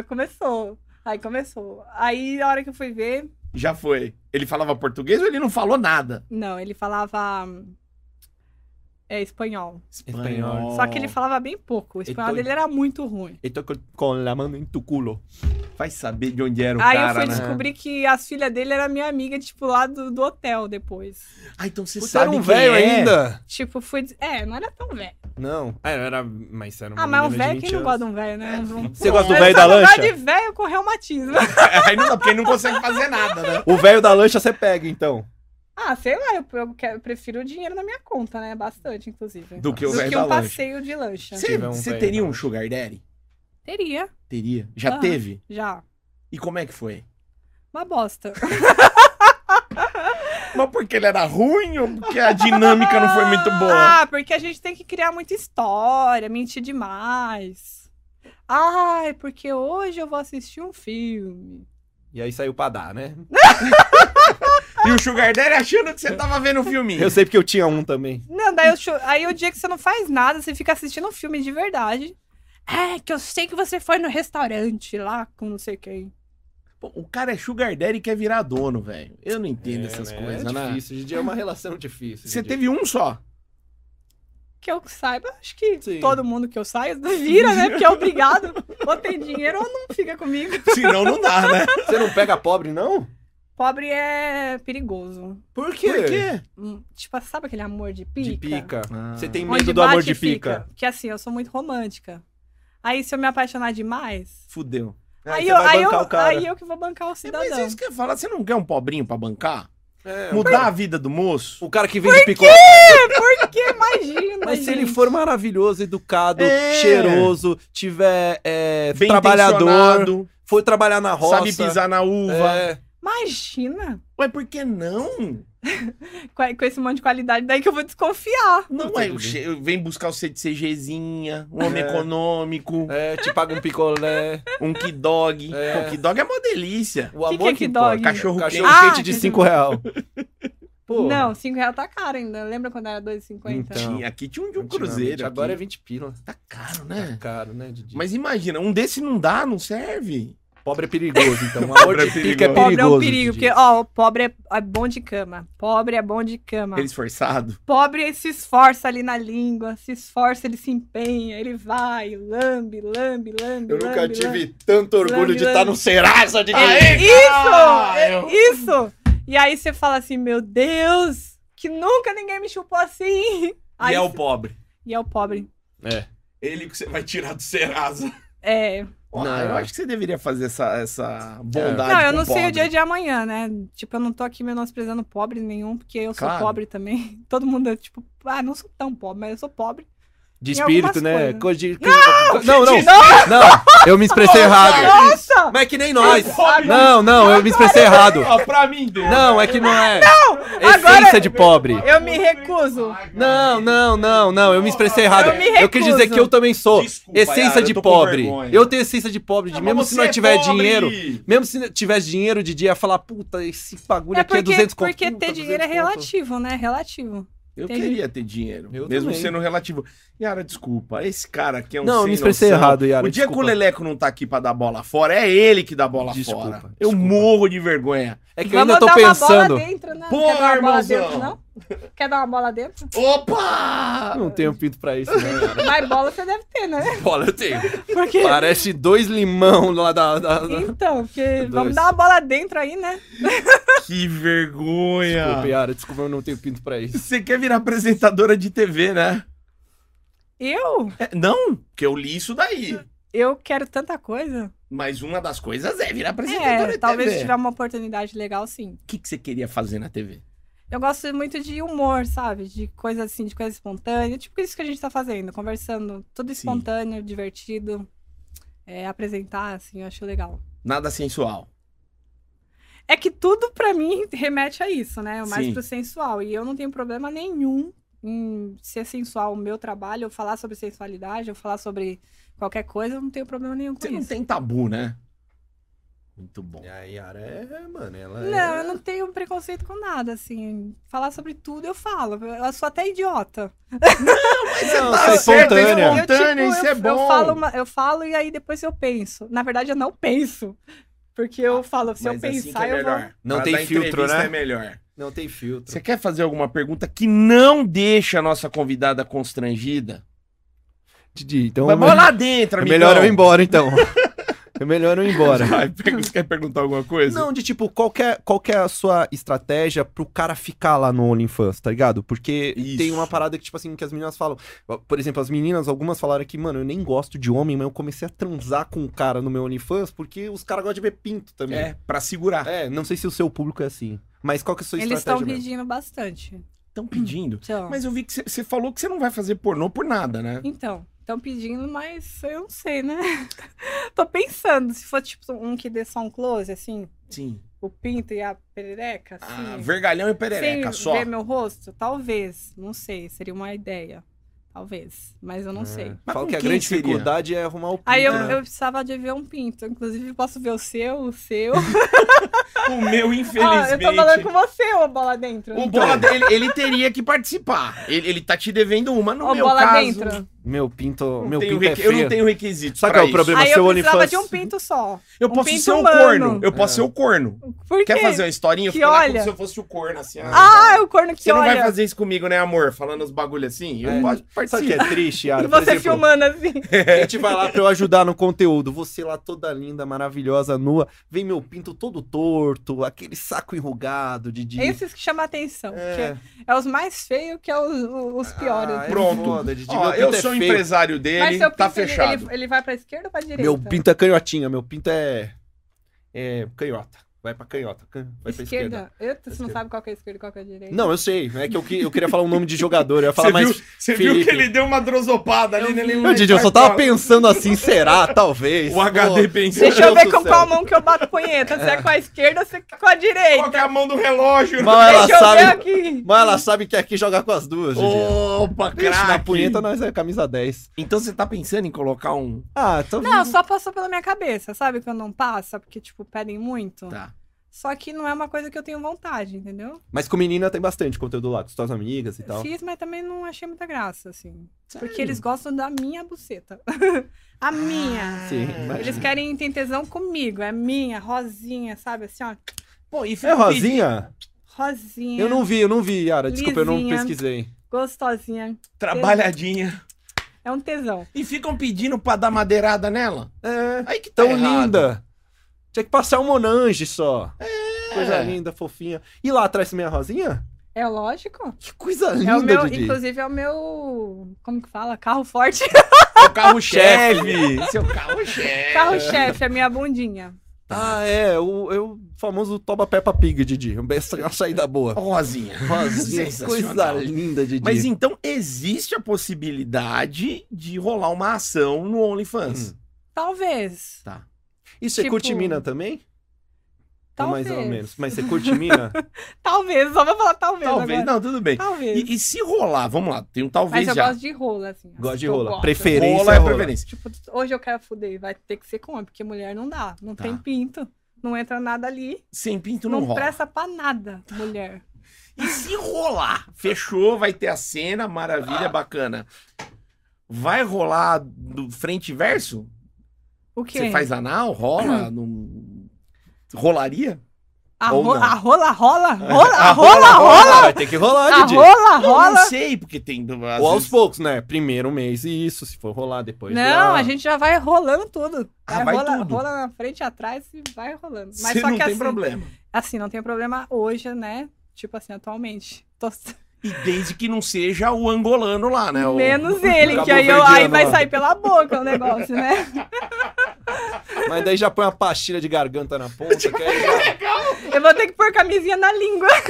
Começou. Aí começou. Aí a hora que eu fui ver. Já foi. Ele falava português ou ele não falou nada? Não, ele falava. É espanhol. Espanhol. Só que ele falava bem pouco. O espanhol Então- dele era muito ruim. E tô com- com la mano em tu culo. Vai saber de onde era o Aí eu cara, fui né? descobrir que as filhas dele eram minha amiga, tipo, lá do, do hotel depois. Ah, então você Puta, era sabe um quem velho é. ainda. Tipo, fui. des- É, não era tão velho. Não. Ah, era... Mas era uma Ah, mas um menina de velho, 20 quem não anos. gosta de um velho, né? Um- Você gosta do Eu velho só da não gosto lancha? de velho com reumatismo. Aí não dá, porque ele não consegue fazer nada, né? O velho da lancha você pega, então. Ah, sei lá, eu, eu quero- eu prefiro o dinheiro na minha conta, né? Bastante, inclusive. Do que o Do que um lancha. passeio de lancha. Você um teria um sugar daddy? Teria, Teria. Já teve? já. E como é que foi? Uma bosta. Mas porque ele era ruim ou porque a dinâmica não foi muito boa? Ah, porque a gente tem que criar muita história, mentir demais. Ai, porque hoje eu vou assistir um filme. E aí saiu pra dar, né? E o sugar daddy achando que você tava vendo o filminho. Eu sei porque eu tinha um também. Não, daí eu aí o dia que você não faz nada, você fica assistindo um filme de verdade. É, que eu sei que você foi no restaurante lá com não sei quem. Pô, o cara é sugar daddy e quer virar dono, velho. Eu não entendo É, essas né? coisas, é né? difícil. Hoje em dia é uma relação difícil. Você teve um só. Que eu saiba, acho que Sim. todo mundo que eu saio vira, né? Porque é obrigado. Ou tem dinheiro ou não fica comigo. Senão não dá, né? Você não pega pobre, não? Pobre é perigoso. Por quê? Por quê? Hum, Tipo, sabe aquele amor de pica? De pica. Ah. Você tem Onde medo do amor de fica. pica. Que assim, eu sou muito romântica. Aí, se eu me apaixonar demais, Fudeu. aí, você eu, vai aí, bancar eu, o cara. aí eu que vou bancar o É, mas cidadão. é isso que eu ia falar. Você não quer um pobrinho pra bancar? É, Mudar a vida do moço? O cara que vende picolé. Porque imagina, Mas se ele gente. for maravilhoso, educado, É. cheiroso, tiver é, Bem trabalhador, intencionado, for trabalhar na roça. sabe pisar na uva. É, Imagina. Ué, por que não? Com, esse monte de qualidade, daí que eu vou desconfiar. Não, Não, é, vem buscar o CGzinha, um homem É. econômico, é, te paga um picolé. um kidog. É. Pô, kidog é uma delícia. O Que amor que é que que importa. dog? Cachorro Cachorro quente. quente de Ah, 5 real. Pô, Não, 5 reais tá caro ainda. Lembra quando era 2,50? Então. Tinha, aqui tinha um de um cruzeiro. Agora é aqui. 20 pila. Tá caro, Tá né? caro, né, Didi? Mas imagina, um desse não dá, não serve. Pobre é perigoso, então. O amor Pobre é de pica é perigoso. Pobre é perigoso. um perigo, porque, ó, o pobre é, é bom de cama. Pobre é bom de cama. Aquele esforçado. Pobre se esforça ali na língua, se esforça, ele se empenha, ele vai, lambe, lambe, lambe. Eu nunca lambe, tive lambe. tanto orgulho Lambe, de lambe. estar no Serasa, Didi. Aê, Isso! É Isso! E aí você fala assim, meu Deus, que nunca ninguém me chupou assim. Aí e é o pobre. e é o pobre. É. Ele que você vai tirar do Serasa. É. Não. Eu acho que você deveria fazer essa, essa bondade. Não, eu não sei pobre. o dia de amanhã, né? Tipo, eu não tô aqui menosprezando pobre nenhum, porque eu sou Claro. pobre também. Todo mundo é tipo, ah, não sou tão pobre, mas eu sou pobre. De espírito, né? Coisa de- Não, não, gente, não, eu me expressei errado. Nossa! Mas é que nem nós. Pobre. Não, não, eu me expressei errado. Pra mim, Deus. Não, é que não é. agora- Essência de pobre. Eu me recuso. Não, não, não, não, eu me expressei errado. Eu me Eu quis dizer recuso. que eu também sou Desculpa, essência de pobre. Eu tenho essência de pobre, de Não, mesmo se não é tiver pobre. dinheiro. Mesmo se não tivesse dinheiro de dia, falar, puta, esse bagulho É aqui é porque, 200 conto. porque ter dinheiro é 200 conto. relativo, né? Relativo. Eu Entendi. queria ter dinheiro, Eu mesmo também. sendo relativo. Yara, desculpa, esse cara aqui é um Não, eu sem me expressei noção. errado, Yara, O dia que desculpa. o Leleco não tá aqui pra dar bola fora, é ele que dá bola Desculpa, fora. Eu desculpa. morro de vergonha. É que eu Vamos ainda tô pensando. dentro, né? Bola irmãozão. dentro, não? Quer dar uma bola dentro? Opa! Não tenho pinto pra isso, né? Mas bola você deve ter, né? Bola eu tenho. Porque... Parece dois limão lá da. da- da- Então, porque Dois. vamos dar uma bola dentro aí, né? Que vergonha! Desculpa, Yara, desculpa, eu não tenho pinto pra isso. Você quer virar apresentadora de TV, né? Eu? É, não, porque eu li isso daí. Eu quero tanta coisa. Mas uma das coisas é virar apresentadora É, de talvez TV. se tiver uma oportunidade legal, sim. O que, que você queria fazer na TV? Eu gosto muito de humor, sabe? De coisa assim, de coisa espontânea. Tipo isso que a gente tá fazendo, conversando. Tudo Sim. espontâneo, divertido. É, apresentar, assim, eu acho legal. Nada sensual. É que tudo pra mim remete a isso, né? Mais Sim. pro sensual. E eu não tenho problema nenhum em ser sensual o meu trabalho, eu falar sobre sensualidade, eu falar sobre qualquer coisa, eu não tenho problema nenhum com Você não isso. tem tabu, né? Muito bom. E a Yara é, mano, ela Não, é. eu não tenho preconceito com nada, assim. Falar sobre tudo eu falo. Eu sou até idiota. Não, tá você é certo, espontânea. eu- Espontânea, isso eu, é bom. Eu falo, uma- eu falo e aí depois eu penso. Na verdade, eu não penso. Porque eu falo, se eu Mas assim que pensar, é eu vou. Não Pra tem filtro, né? é melhor. Não tem filtro. Você quer fazer alguma pergunta que não deixa a nossa convidada constrangida? Didi, então. Vamos lá dentro, É amigão. melhor eu ir embora, então. É melhor eu ir embora. Vai, você quer perguntar alguma coisa? Não, de tipo, qual que, é, qual que é a sua estratégia pro cara ficar lá no OnlyFans, tá ligado? Porque Isso. tem uma parada que, tipo assim, que as meninas falam. Por exemplo, as meninas, algumas falaram que, mano, eu nem gosto de homem, mas eu comecei a transar com o cara no meu OnlyFans porque os caras gostam de ver pinto também. É, pra segurar. É, não sei se o seu público é assim. Mas qual que é a sua Eles estão estratégia mesmo? pedindo bastante. Estão pedindo. Então, Mas eu vi que você falou que você não vai fazer pornô por nada, né? então estão pedindo, mas eu não sei, né? Tô pensando, se for tipo um que dê só um close, assim, Sim. o pinto e a perereca, assim. Ah, vergalhão e perereca, sem só. ver meu rosto? Talvez, não sei, seria uma ideia. Talvez, mas eu não sei. Mas Fala com que a grande seria? dificuldade é arrumar o pinto. Aí eu, né? eu precisava de ver um pinto. Inclusive, posso ver o seu, o seu. O meu, infelizmente. eu tô falando com você, ô bola dentro. O bola dele, ele teria que participar. Ele, ele tá te devendo uma no Ô, meu bola caso. dentro. Meu pinto, não meu pinto é requi- Eu não tenho requisitos. Sabe qual é o problema? Aí eu seu precisava OnlyFans- de um pinto só. Eu Um posso pinto ser o humano. corno. Eu posso É. ser o corno. Por Quer quê? fazer uma historinha? Eu Que fico lá como olha. se eu fosse o corno, assim. Ah, o corno que Você não olha. vai fazer isso comigo, né, amor? Falando os bagulho assim? Eu É. posso Sabe o que é triste, Yara? E você exemplo, filmando assim. A gente vai lá pra eu ajudar no conteúdo. Você lá toda linda, maravilhosa, nua. Vem meu pinto todo torto, aquele saco enrugado de dia. Esses que chamam a atenção. É. porque É os mais feios que é os, os piores. Ah, é Pronto. foda, Didi. Ó, eu pinto sou feio. empresário Mas dele, seu tá pinto, ele- fechado. Ele, ele vai pra esquerda ou pra direita? Meu pinto é canhotinha, meu pinto é. É canhota. Vai pra canhota. can- Vai pra esquerda. Esquerda. Eita, você não Esquerda. sabe qual que é a esquerda e qual que é a direita. Não, eu sei. É que eu, que- eu queria falar um nome de jogador. Eu ia falar Você mais. viu, você viu Felipe. que ele deu uma drosopada ali, Eu né? Meu Didi, eu só tava pensando assim, será? Talvez. O HD pensando. Deixa eu ver com qual mão que eu bato punheta. Se é com a esquerda ou se é com a direita. Qual que é a mão do relógio? Mas ela Deixa eu sabe. aqui. Mas ela sabe que aqui jogar com as duas, Didi. Opa, Vixe, na punheta nós é camisa 10. Então você tá pensando em colocar um... Ah, então. Não, só passou pela minha cabeça, sabe? Quando não passa, porque, tipo, pedem muito. Tá. Só que não é uma coisa que eu tenho vontade, entendeu? Mas com menina tem bastante conteúdo lá, com suas amigas e tal. Fiz, mas também não achei muita graça, assim. Sério? Porque eles gostam da minha buceta. a minha. Sim, Ah. imagina. Eles querem ter tesão comigo. É minha, rosinha, sabe? Assim, ó. Pô, e É Rosinha? Rosinha. Eu não vi, eu não vi, Yara. Desculpa, eu não pesquisei. Gostosinha. trabalhadinha. É um tesão. E ficam pedindo pra dar madeirada nela. É, Aí que tá tão errado. linda. Tinha que passar um Monange só. É. Coisa linda, fofinha. E lá atrás também a Rosinha? É lógico. Que coisa linda, É o meu, Didi. inclusive é o meu, como que fala? Carro forte. seu carro-chefe. Chefe! Seu carro-chefe. Carro-chefe, a minha bundinha. Ah, é, o, é o famoso Toba Peppa Pig, Didi. Uma saída boa. Rosinha. Rosinha, coisa linda, Didi. Mas então existe a possibilidade de rolar uma ação no OnlyFans. Hum. Talvez. Tá. E você tipo- curte mina também? Ou Talvez. mais ou menos. Mas você curte mina? Talvez, só vou falar talvez. Talvez, agora. não, tudo bem. Talvez. E, e se rolar, vamos lá, tem um talvez Mas eu já. gosto de rola, assim. Gosto de rola. gosto. Preferência Rola é rola. preferência. Tipo, hoje eu quero fuder, vai ter que ser com homem, porque mulher não dá. Não Tá. tem pinto. Não entra nada ali. Sem pinto não não, rola. presta pra nada, mulher. E se rolar? Fechou, vai ter a cena, maravilha, bacana. Vai rolar do frente e verso? O quê? Você faz anal? Rola? Não... Rolaria? A, ou ro- não? a rola, rola, rola, A rola, rola. Vai ter que rolar, A Didi. rola, Eu rola. não sei, porque tem. Ou aos vezes- poucos, né? Primeiro mês e isso, se for rolar depois. Não, lá. a gente já vai rolando tudo. Ah, vai rola, tudo. rola na frente e atrás e vai rolando. Mas Você só não que tem assim, problema. assim, não tem problema hoje, né? Tipo assim, atualmente. Tô- E desde que não seja o angolano lá, né? O- Menos ele, que aí, eu, aí vai sair pela boca o negócio, né? Mas daí já põe uma pastilha de garganta na ponta, que aí já... Eu vou ter que pôr camisinha na língua.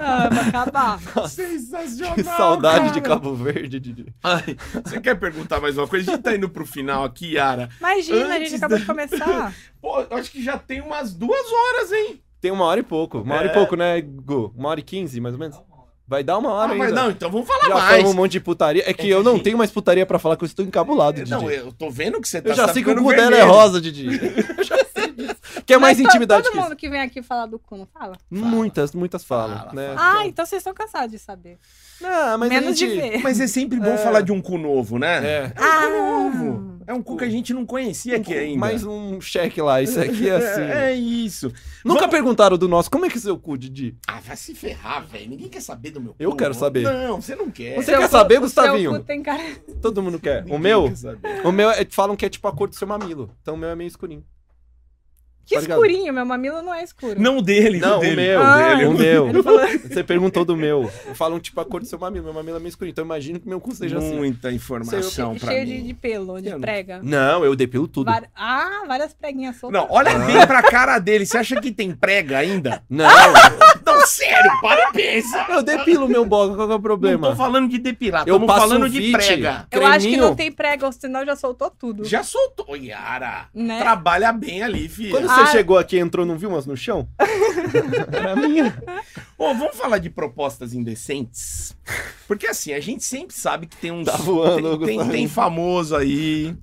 ah, vai acabar. Sensacional. Que saudade cara. de Cabo Verde, Didi. Ai, você quer perguntar mais uma coisa? A gente tá indo pro final aqui, Yara. Imagina, a Antes gente acabou da- de começar. Pô, eu acho que já tem umas duas horas, hein? Tem uma hora e pouco. Uma hora É. e pouco, né, Gu? Uma hora e quinze, mais ou menos? Vai dar uma hora Ah, mas ainda. não, então vamos falar Já mais. um monte de putaria. É que É eu não gente- tenho mais putaria pra falar que eu estou encabulado, Didi. Não, eu tô vendo que você tá Eu já sei que o cu dela é rosa, Didi. Eu já sei disso. Quer mais Mas to- intimidade Todo que isso? mundo que vem aqui falar do cu, não fala? Muitas, muitas falam, Fala, né? Ah, então vocês estão cansados de saber. Não, mas Menos a gente... de ver. Mas é sempre bom É. falar de um cu novo, né? É. É um cu novo. É um cu que a gente não conhecia aqui ainda. Mais um cheque lá, isso aqui é assim. É, é isso. Nunca Vamos- perguntaram do nosso, como é que é seu cu, Didi? Ah, vai se ferrar, velho. Ninguém quer saber do meu cu. Eu quero saber. Não, você não quer. Você quer saber, o Gustavinho? Seu cu tem cara... Todo mundo quer. Ninguém O meu? quer. O meu, é, falam que é tipo a cor do seu mamilo. Então o meu é meio escurinho. Que Tá ligado? escurinho, meu mamilo não é escuro. Não o dele, Não, o dele. o meu. Ah, o meu. Falou... Você perguntou do meu. Falam tipo a cor do seu mamilo. Meu mamilo é meio escurinho. Então eu imagino que meu cu seja assim. Muita informação pra cheio mim. de, de pelo, de Eu prega. Não, eu depilo tudo. Vari- Ah, várias preguinhas soltas. Não, olha bem pra cara dele. Você acha que tem prega ainda? Não, sério, para e pensa. eu depilo meu boga, qual que é o Não problema? tô falando de depilar, Eu passo falando um de Vit. prega. Eu acho que não tem prega, senão já soltou tudo. Já soltou, Yara. Né? Trabalha bem ali, filha. Quando Ah. você chegou aqui e entrou, não viu umas no chão? Era minha. Ô, vamos falar de propostas indecentes? Porque assim, a gente sempre sabe que tem uns. Tá voando, tem, tem, tem famoso aí.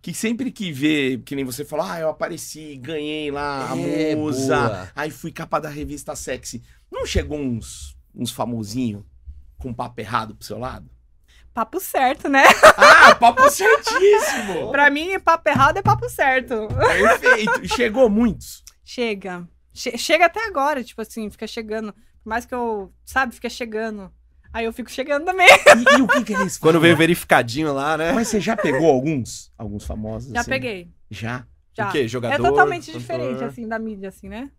Que sempre que vê, que nem você falou, ah, eu apareci, ganhei lá a É, musa, boa. aí fui capa da revista sexy. Não chegou uns, uns famosinhos com papo errado pro seu lado? Papo certo, né? Ah, papo certíssimo! pra mim, papo errado é papo certo. Perfeito! E chegou muitos. Chega. Che- chega até agora, tipo assim, fica chegando. Por mais que eu, sabe, fica chegando. Aí eu fico chegando também. E, e o que, que eles Quando veio verificadinho lá, né? Mas você já pegou alguns? Alguns famosos? Já assim? peguei. Já? Já. O quê? Jogador? É totalmente cantor? diferente, assim, da mídia, assim, né?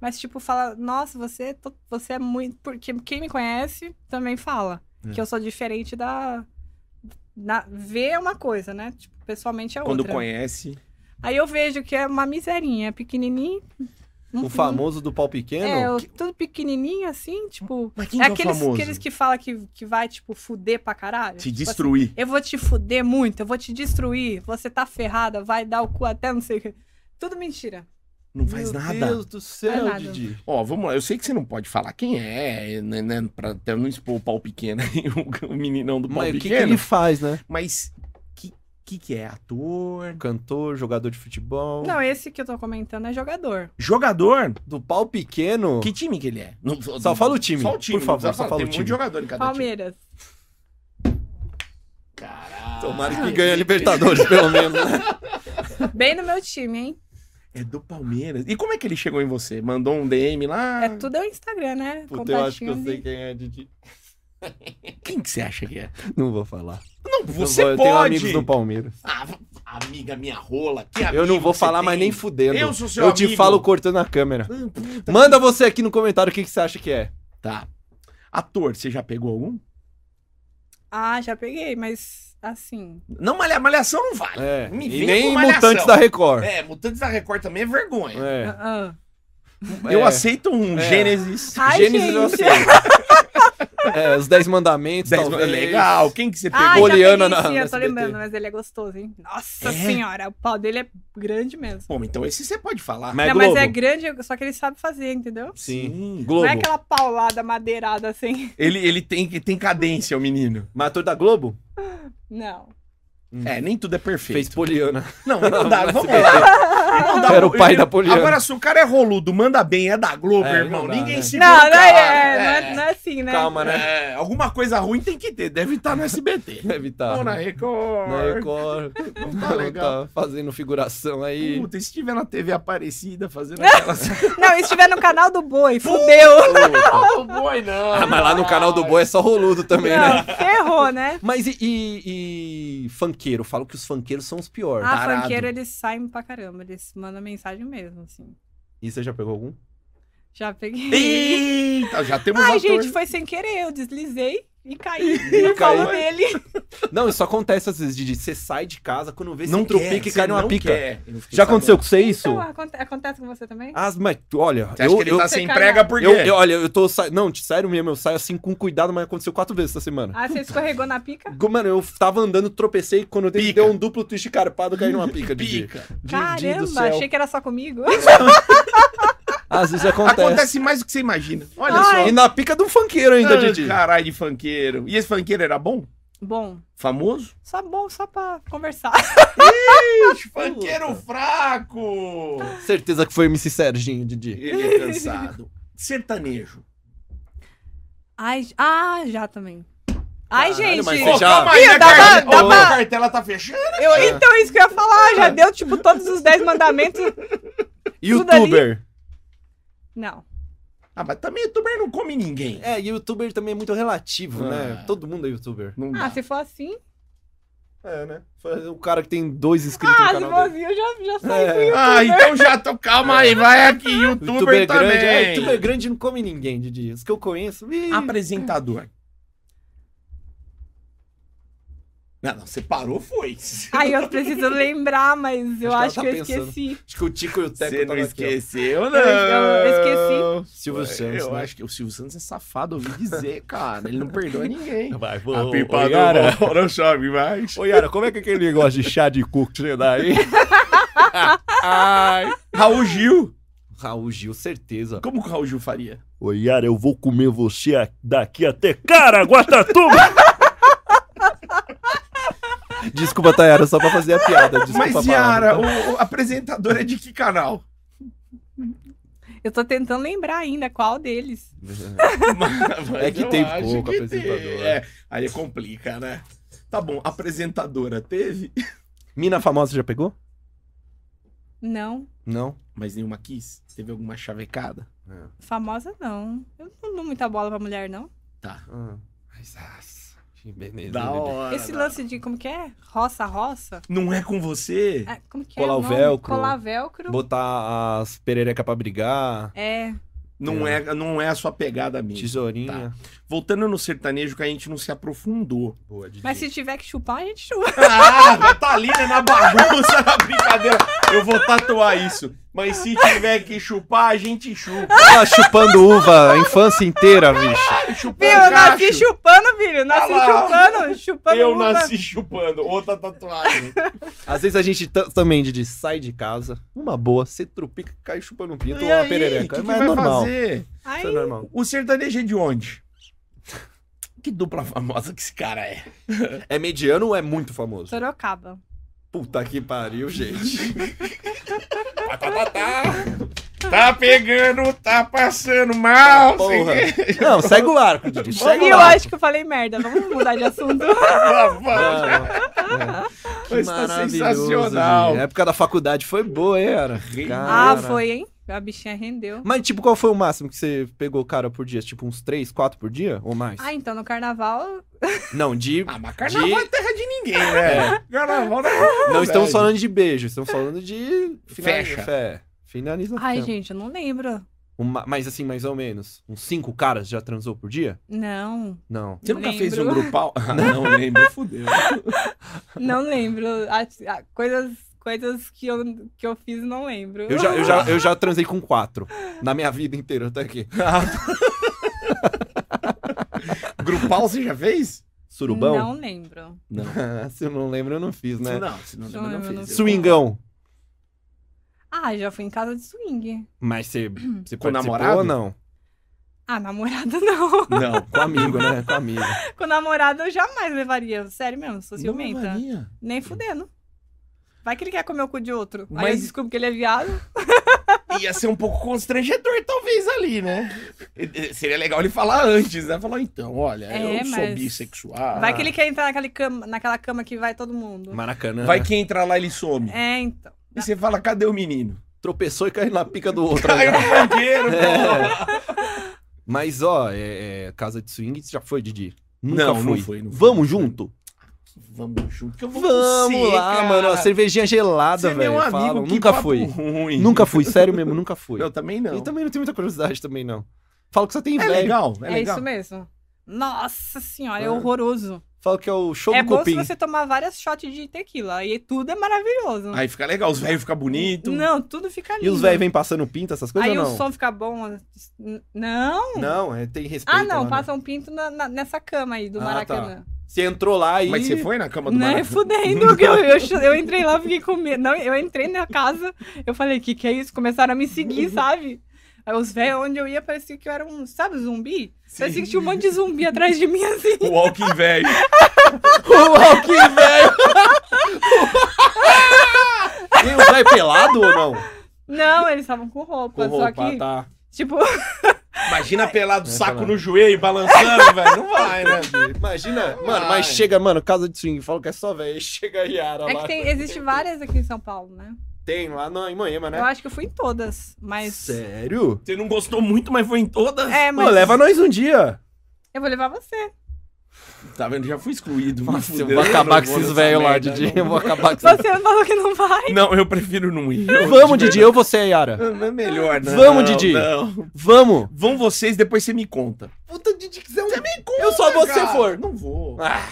Mas, tipo, fala, nossa, você, é você é muito. Porque quem me conhece também fala É. que eu sou diferente da. Na... Ver é uma coisa, né? Tipo, pessoalmente é Quando outra. conhece. Aí eu vejo que é uma miserinha, pequenininho. Não- O famoso do pau pequeno? É, eu- tudo pequenininho assim, tipo. Mas quem É que é o aqueles, famoso? aqueles que fala que, que vai, tipo, fuder pra caralho. Te Tipo assim, destruir. eu vou te fuder muito, eu vou te destruir, você tá ferrada, vai dar o cu até não sei o que. Tudo mentira. Não faz Meu nada. Deus do céu. Didi. Ó, vamos lá. Eu sei que você não pode falar quem é, né? né pra até não expor o pau pequeno aí, o, o meninão do pau Mas o que, que pequeno. ele faz, né? Mas que, que é? Ator? Cantor, jogador de futebol. Não, esse que eu tô comentando é jogador. Jogador? Do pau pequeno. Que time que ele é? Não- Só fala o time, Só o time, por favor, não só fala Tem o um time. de jogador em cada Palmeiras. time. Caralho. Tomara que ganhe a Libertadores, pelo menos, né? Bem no meu time, hein? É do Palmeiras. E como é que ele chegou em você? Mandou um DM lá? É tudo é o Instagram, né? Puta, eu acho que eu sei quem é, Didi. Quem que você acha que é? Não vou falar. Não, você eu pode. tenho amigos no Palmeiras. Ah, amiga minha rola. Que Eu amigo não vou falar tem? mais nem fudendo. Eu sou seu Eu te amigo. falo cortando a câmera. Puta Manda você aqui no comentário o que, que você acha que é. Tá. Ator, você já pegou algum? Ah, já peguei, mas assim. Não, malha- malhação não vale. É. Me E nem. Mutantes da Record. É, Mutantes da Record também é vergonha. É. ah, ah. Eu É. aceito um É. Gênesis. Ai, Gênesis eu gente. aceito. é, os Dez Mandamentos, Dez- talvez. Legal. Quem que você pegou? Ah, Poliana na- sim, eu tô SBT. lembrando, mas ele é gostoso, hein? Nossa É? senhora, o pau dele é grande mesmo. Pô, então esse você pode falar. Mas é Não, mas Globo. é grande, só que ele sabe fazer, entendeu? Sim. Globo. Não é aquela paulada madeirada assim. Ele, ele tem, tem cadência, o menino. Mator da Globo? Não. É, nem tudo é perfeito. Fez Poliana. Não, não dá. Vamos SBT. lá. Não dá- Era o pai da Poliana. Agora, se o cara é roludo, manda bem, é da Globo, É, irmão. dá, Ninguém né? segura Não, o não cara. é, não é, não é assim, né? Calma, né? É, alguma coisa ruim tem que ter. Deve estar no SBT. Deve estar. Ou na Record. Na Record. Não tá legal. Tá fazendo figuração aí. Puta, e se tiver na TV Aparecida fazendo aquelas... Não, e se estiver no canal do boi, fudeu. Não, boi não. Ah, mas lá no canal do Boi é só roludo também, né? Não, ferrou, né? Mas e, e, e funkeiro? Falo que os funkeiros são os piores. Ah, Tarado. funkeiro, eles saem pra caramba. Eles mandam mensagem mesmo, assim. E você já pegou algum? Já peguei. Eita, já temos Ai, ator. gente, foi sem querer. Eu deslizei e caí E no caiu. colo dele. Não, isso acontece às vezes, Didi. Você sai de casa, quando vê, Não você tropica quer, e cai numa pica. quer. Já aconteceu com você isso? Então, aconte- acontece com você também? As, mas, olha, Você acha eu, que ele eu, tá sem cai prega na- por quê? eu, eu- olha, eu tô sa... Não, te- sério mesmo, eu saio assim com cuidado, mas aconteceu quatro vezes essa semana. Ah, você escorregou na pica? Mano, eu tava andando, tropecei, quando eu dei, Pica. deu um duplo twist carpado, caí numa pica, Didi. Pica. Didi do Caramba, céu. achei que era só comigo. Às vezes acontece. Acontece mais do que você imagina. Olha Ai. só. E na pica de um funkeiro ainda, Ah, Didi. Caralho de funkeiro. E esse funkeiro era bom? Bom, Famoso? só bom, só pra conversar. Ixi, funkeiro fraco. Certeza que foi MC Serginho, Didi. Ele é cansado. Sertanejo. Ai, ah, já também. Ai, gente. mas Pô, você já- calma aí, a dá pra- cartela, dá Ô, pra- a cartela tá fechando? Eu, então, isso que eu ia falar, já deu, tipo, todos os 10 mandamentos. Youtuber. Não. Ah, mas também youtuber não come ninguém. É, youtuber também é muito relativo, Ah. né? Todo mundo é youtuber. Não Ah, dá. se for assim. É, né? Foi O cara que tem dois inscritos Ah, no se canal for dele. assim, eu já, já saí É. com youtuber. Ah, então já tô. Calma aí, vai aqui. Youtuber, Youtuber também. grande, é, youtuber grande não come ninguém, Didi. Os que eu conheço. ih. Apresentador. Não, não, você parou, foi. Ai, eu preciso lembrar, mas eu Acho acho que que, ela eu tá pensando. esqueci. Acho que o Tico e o Teco Você não esqueceu, não. eu esqueci. Silvio Santos, Eu né? acho que o Silvio Santos é safado, ouvi dizer, cara. Ele não perdoa ninguém. Vai, A pipa do não chove mais. Ô, Yara, como é que é aquele negócio de chá de cu que você dá aí? Ai. Raul Gil. Raul Gil, certeza. Como que o Raul Gil faria? Ô Yara, eu vou comer você daqui até Caraguatatuba! Desculpa, Tayara, só pra fazer a piada. Desculpa Mas, Yara, tá? o, o apresentador é de que canal? Eu tô tentando lembrar ainda qual deles. Mas É que tem pouco que apresentador. tem. É, aí complica, né? Tá bom, apresentadora teve, Mina famosa já pegou? Não. Não. mas nenhuma quis. Teve alguma chavecada? Famosa, não. Eu não dou muita bola pra mulher, não. Tá. Ah, mas, que beleza. Da hora. Esse lance de, como que é? Roça, roça? Não é com você? É, como que Colar é o nome? velcro. Colar velcro. Botar as pererecas pra brigar, É. Não é, não é a sua pegada mesmo. tesourinha. Voltando no sertanejo que a gente não se aprofundou. Boa. Mas se tiver que chupar, a gente chupa. Ah, tá ali, né, na bagunça, na brincadeira. Eu vou tatuar isso. Mas se tiver que chupar, a gente chupa. Ela chupando uva a infância inteira, bicho. Chupando Filho, eu nasci chupando, filho. Nasci Ah chupando. Chupando Eu uva. nasci chupando. Outra tatuagem. Às vezes a gente também, Didi, sai de casa, uma boa, você trupica, cai chupando um pinto E ou uma aí, perereca. que que Mas é normal. fazer? Isso é normal. O sertanejo é de onde? Que dupla famosa que esse cara é. É mediano ou é muito famoso? Sorocaba. Puta que pariu, gente. Tá pegando, tá passando mal. Porra. sem- Não, segue o arco, Didi. Segue o eu arco. acho que eu falei merda. Vamos mudar de assunto. Vamos. Não, é. Que Mas tá maravilhoso, sensacional. Didi. A época da faculdade foi boa, hein, era? ah, Cara. foi, hein? A bichinha rendeu. Mas, tipo, qual foi o máximo que você pegou, cara, por dia? Tipo, uns 3, 4 por dia? Ou mais? Ah, então no carnaval. Não, de... Ah, mas carnaval de- é terra de ninguém, né? Carnaval não é Não estamos falando de beijo, estamos falando de... Fecha. Fé. Finalização. Ai, gente, eu não lembro. Uma- mas assim, mais ou menos. Uns cinco caras já transou por dia? Não, Não. Você nunca fez um Lembro. grupal? Ah, não lembro, fudeu. não lembro. A- a- coisas, coisas que, eu, que eu fiz, não lembro. Eu já, eu, já, eu já transei com quatro. Na minha vida inteira, até aqui. grupal você já fez? Surubão? Não lembro. Não. Se eu não lembro, eu não fiz, né? Não, se não lembra, Não, não eu não fez. Swingão. Ah, já fui em casa de swing. Mas você, você Com namorado? ou não? Ah, namorado não. Não. Com amigo, né? Com amigo. Com namorado eu jamais levaria. Sério mesmo, sou Não ciumenta. levaria. Nem fudendo. Vai que ele quer comer o cu de outro. Aí Mas- eu descubro que ele é viado. Ia ser um pouco constrangedor, talvez, ali, né? Seria legal ele falar antes, né? Falar, então, olha, É, eu sou mas- bissexual. Vai que ele quer entrar naquela cama, naquela cama que vai todo mundo. Maracanã. Vai que entra lá, ele some. É, então. E você fala, cadê o menino? Tropeçou e caiu na pica do outro. Caiu né? no banqueiro, pô. É. Mas, ó, é, é, casa de swing, você já foi, Didi? Nunca Não, não fui. fui, não fui. Vamos junto? Vamos junto, que eu vou Vamos você, lá, cara. mano. ó, Cervejinha gelada, Você é velho. meu amigo, Nunca papo fui. ruim. Nunca fui, sério mesmo, nunca fui. Eu também não. E também não tenho muita curiosidade também, não. Falo que só tem É velho. legal, é É, legal. isso mesmo. Nossa senhora, é Ah. horroroso. Falo que é o show é do bom cupim. se você tomar várias shots de tequila. Aí tudo é maravilhoso. Aí fica legal, os velhos ficam bonitos. Não, tudo fica lindo. E os velhos vêm passando pinto, essas coisas Aí ou o não? som fica bom. N- Não. Não, é, tem respeito. Ah, não, lá, né? passa um pinto na- na- nessa cama aí do Ah, Maracanã. Você entrou lá e... Mas você foi na cama do Não é Maracanã? fudendo, que eu, eu, eu entrei lá, fiquei com medo. Não, eu entrei na casa, eu falei, que que é isso? Começaram a me seguir, sabe? Aí os velhos, onde eu ia, parecia que eu era um, sabe, zumbi? Parecia que tinha um monte de zumbi atrás de mim, assim. O Walking velho. O Alckmin, velho! e os velhos pelado ou não? Não, eles estavam com roupa, Com só roupa, que, tá. tipo, Imagina pelado, saco falar. no joelho, balançando, velho. Não vai, né? Imagina, mano, Vai. mas chega, mano, casa de swing, fala que é só velho, chega a Yara é lá. que tem, existe várias aqui em São Paulo, né? Tem lá não, em Moema, né? Eu acho que eu fui em todas, mas... Sério? Você não gostou muito, mas foi em todas. É, Pô, mas leva nós um dia. eu vou levar você. Tá vendo? Já fui excluído. Nossa, eu vou acabar com esses velhos lá, Didi. não. Eu vou acabar com esses... Você falou que não vai. Não, eu prefiro não ir. Eu- Vamos, Didi, eu vou ser a Yara. Não é melhor, não. Vamos, Didi. Não. Vamos. Vão vocês, depois você me conta. Puta, Didi, quiser um... Você me conta, Eu só vou se você for. Não vou. Ah,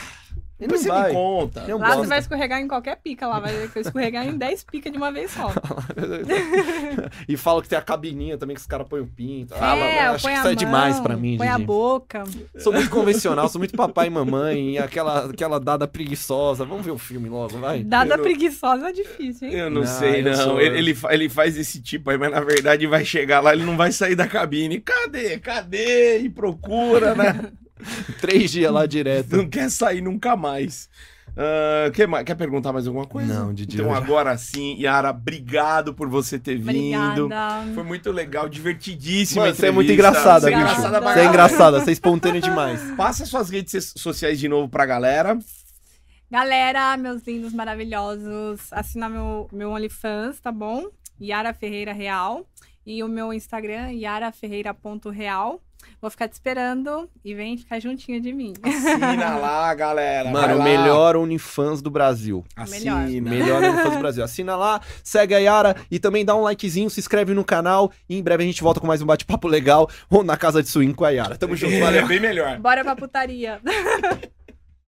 depois não você vai. me conta. Lá você vai escorregar em qualquer pica lá, vai escorregar em 10 picas de uma vez só. e fala que tem a cabininha também que os caras põem o pinto. é, Ah, acho põe que a isso é mão, demais pra mim, Põe a boca. Sou muito convencional, sou muito papai e mamãe, e aquela, aquela dada preguiçosa. Vamos ver o filme logo, vai. Dada não- preguiçosa é difícil, hein? Eu não, Não, sei, não. sou- Ele, ele, ele faz esse tipo aí, mas na verdade vai chegar lá, ele não vai sair da cabine. Cadê? Cadê? E procura, né? Três dias lá direto. não quer sair nunca mais. Ah, quer, quer perguntar mais alguma coisa? Não, Didi, Então agora sim, Yara, obrigado por você ter vindo. Obrigada. Foi muito legal, divertidíssima. Mano, você é muito engraçada, Você é bicho. engraçada Você é caralho. engraçada, você é espontânea demais. Passa suas redes sociais de novo pra galera. Galera, meus lindos maravilhosos, assina meu, meu OnlyFans, tá bom? Yara Ferreira Real. E o meu Instagram, yaraferreira.real. Vou ficar te esperando e vem ficar juntinho de mim. Assina lá, galera. Mano, o lá. melhor OnlyFans do Brasil. Assina. Melhor OnlyFans do Brasil. Assina lá, segue a Yara e também dá um likezinho, se inscreve no canal. E em breve a gente volta com mais um bate-papo legal ou na casa de swing com a Yara. Tamo junto, É valeu. bem melhor. Bora pra putaria.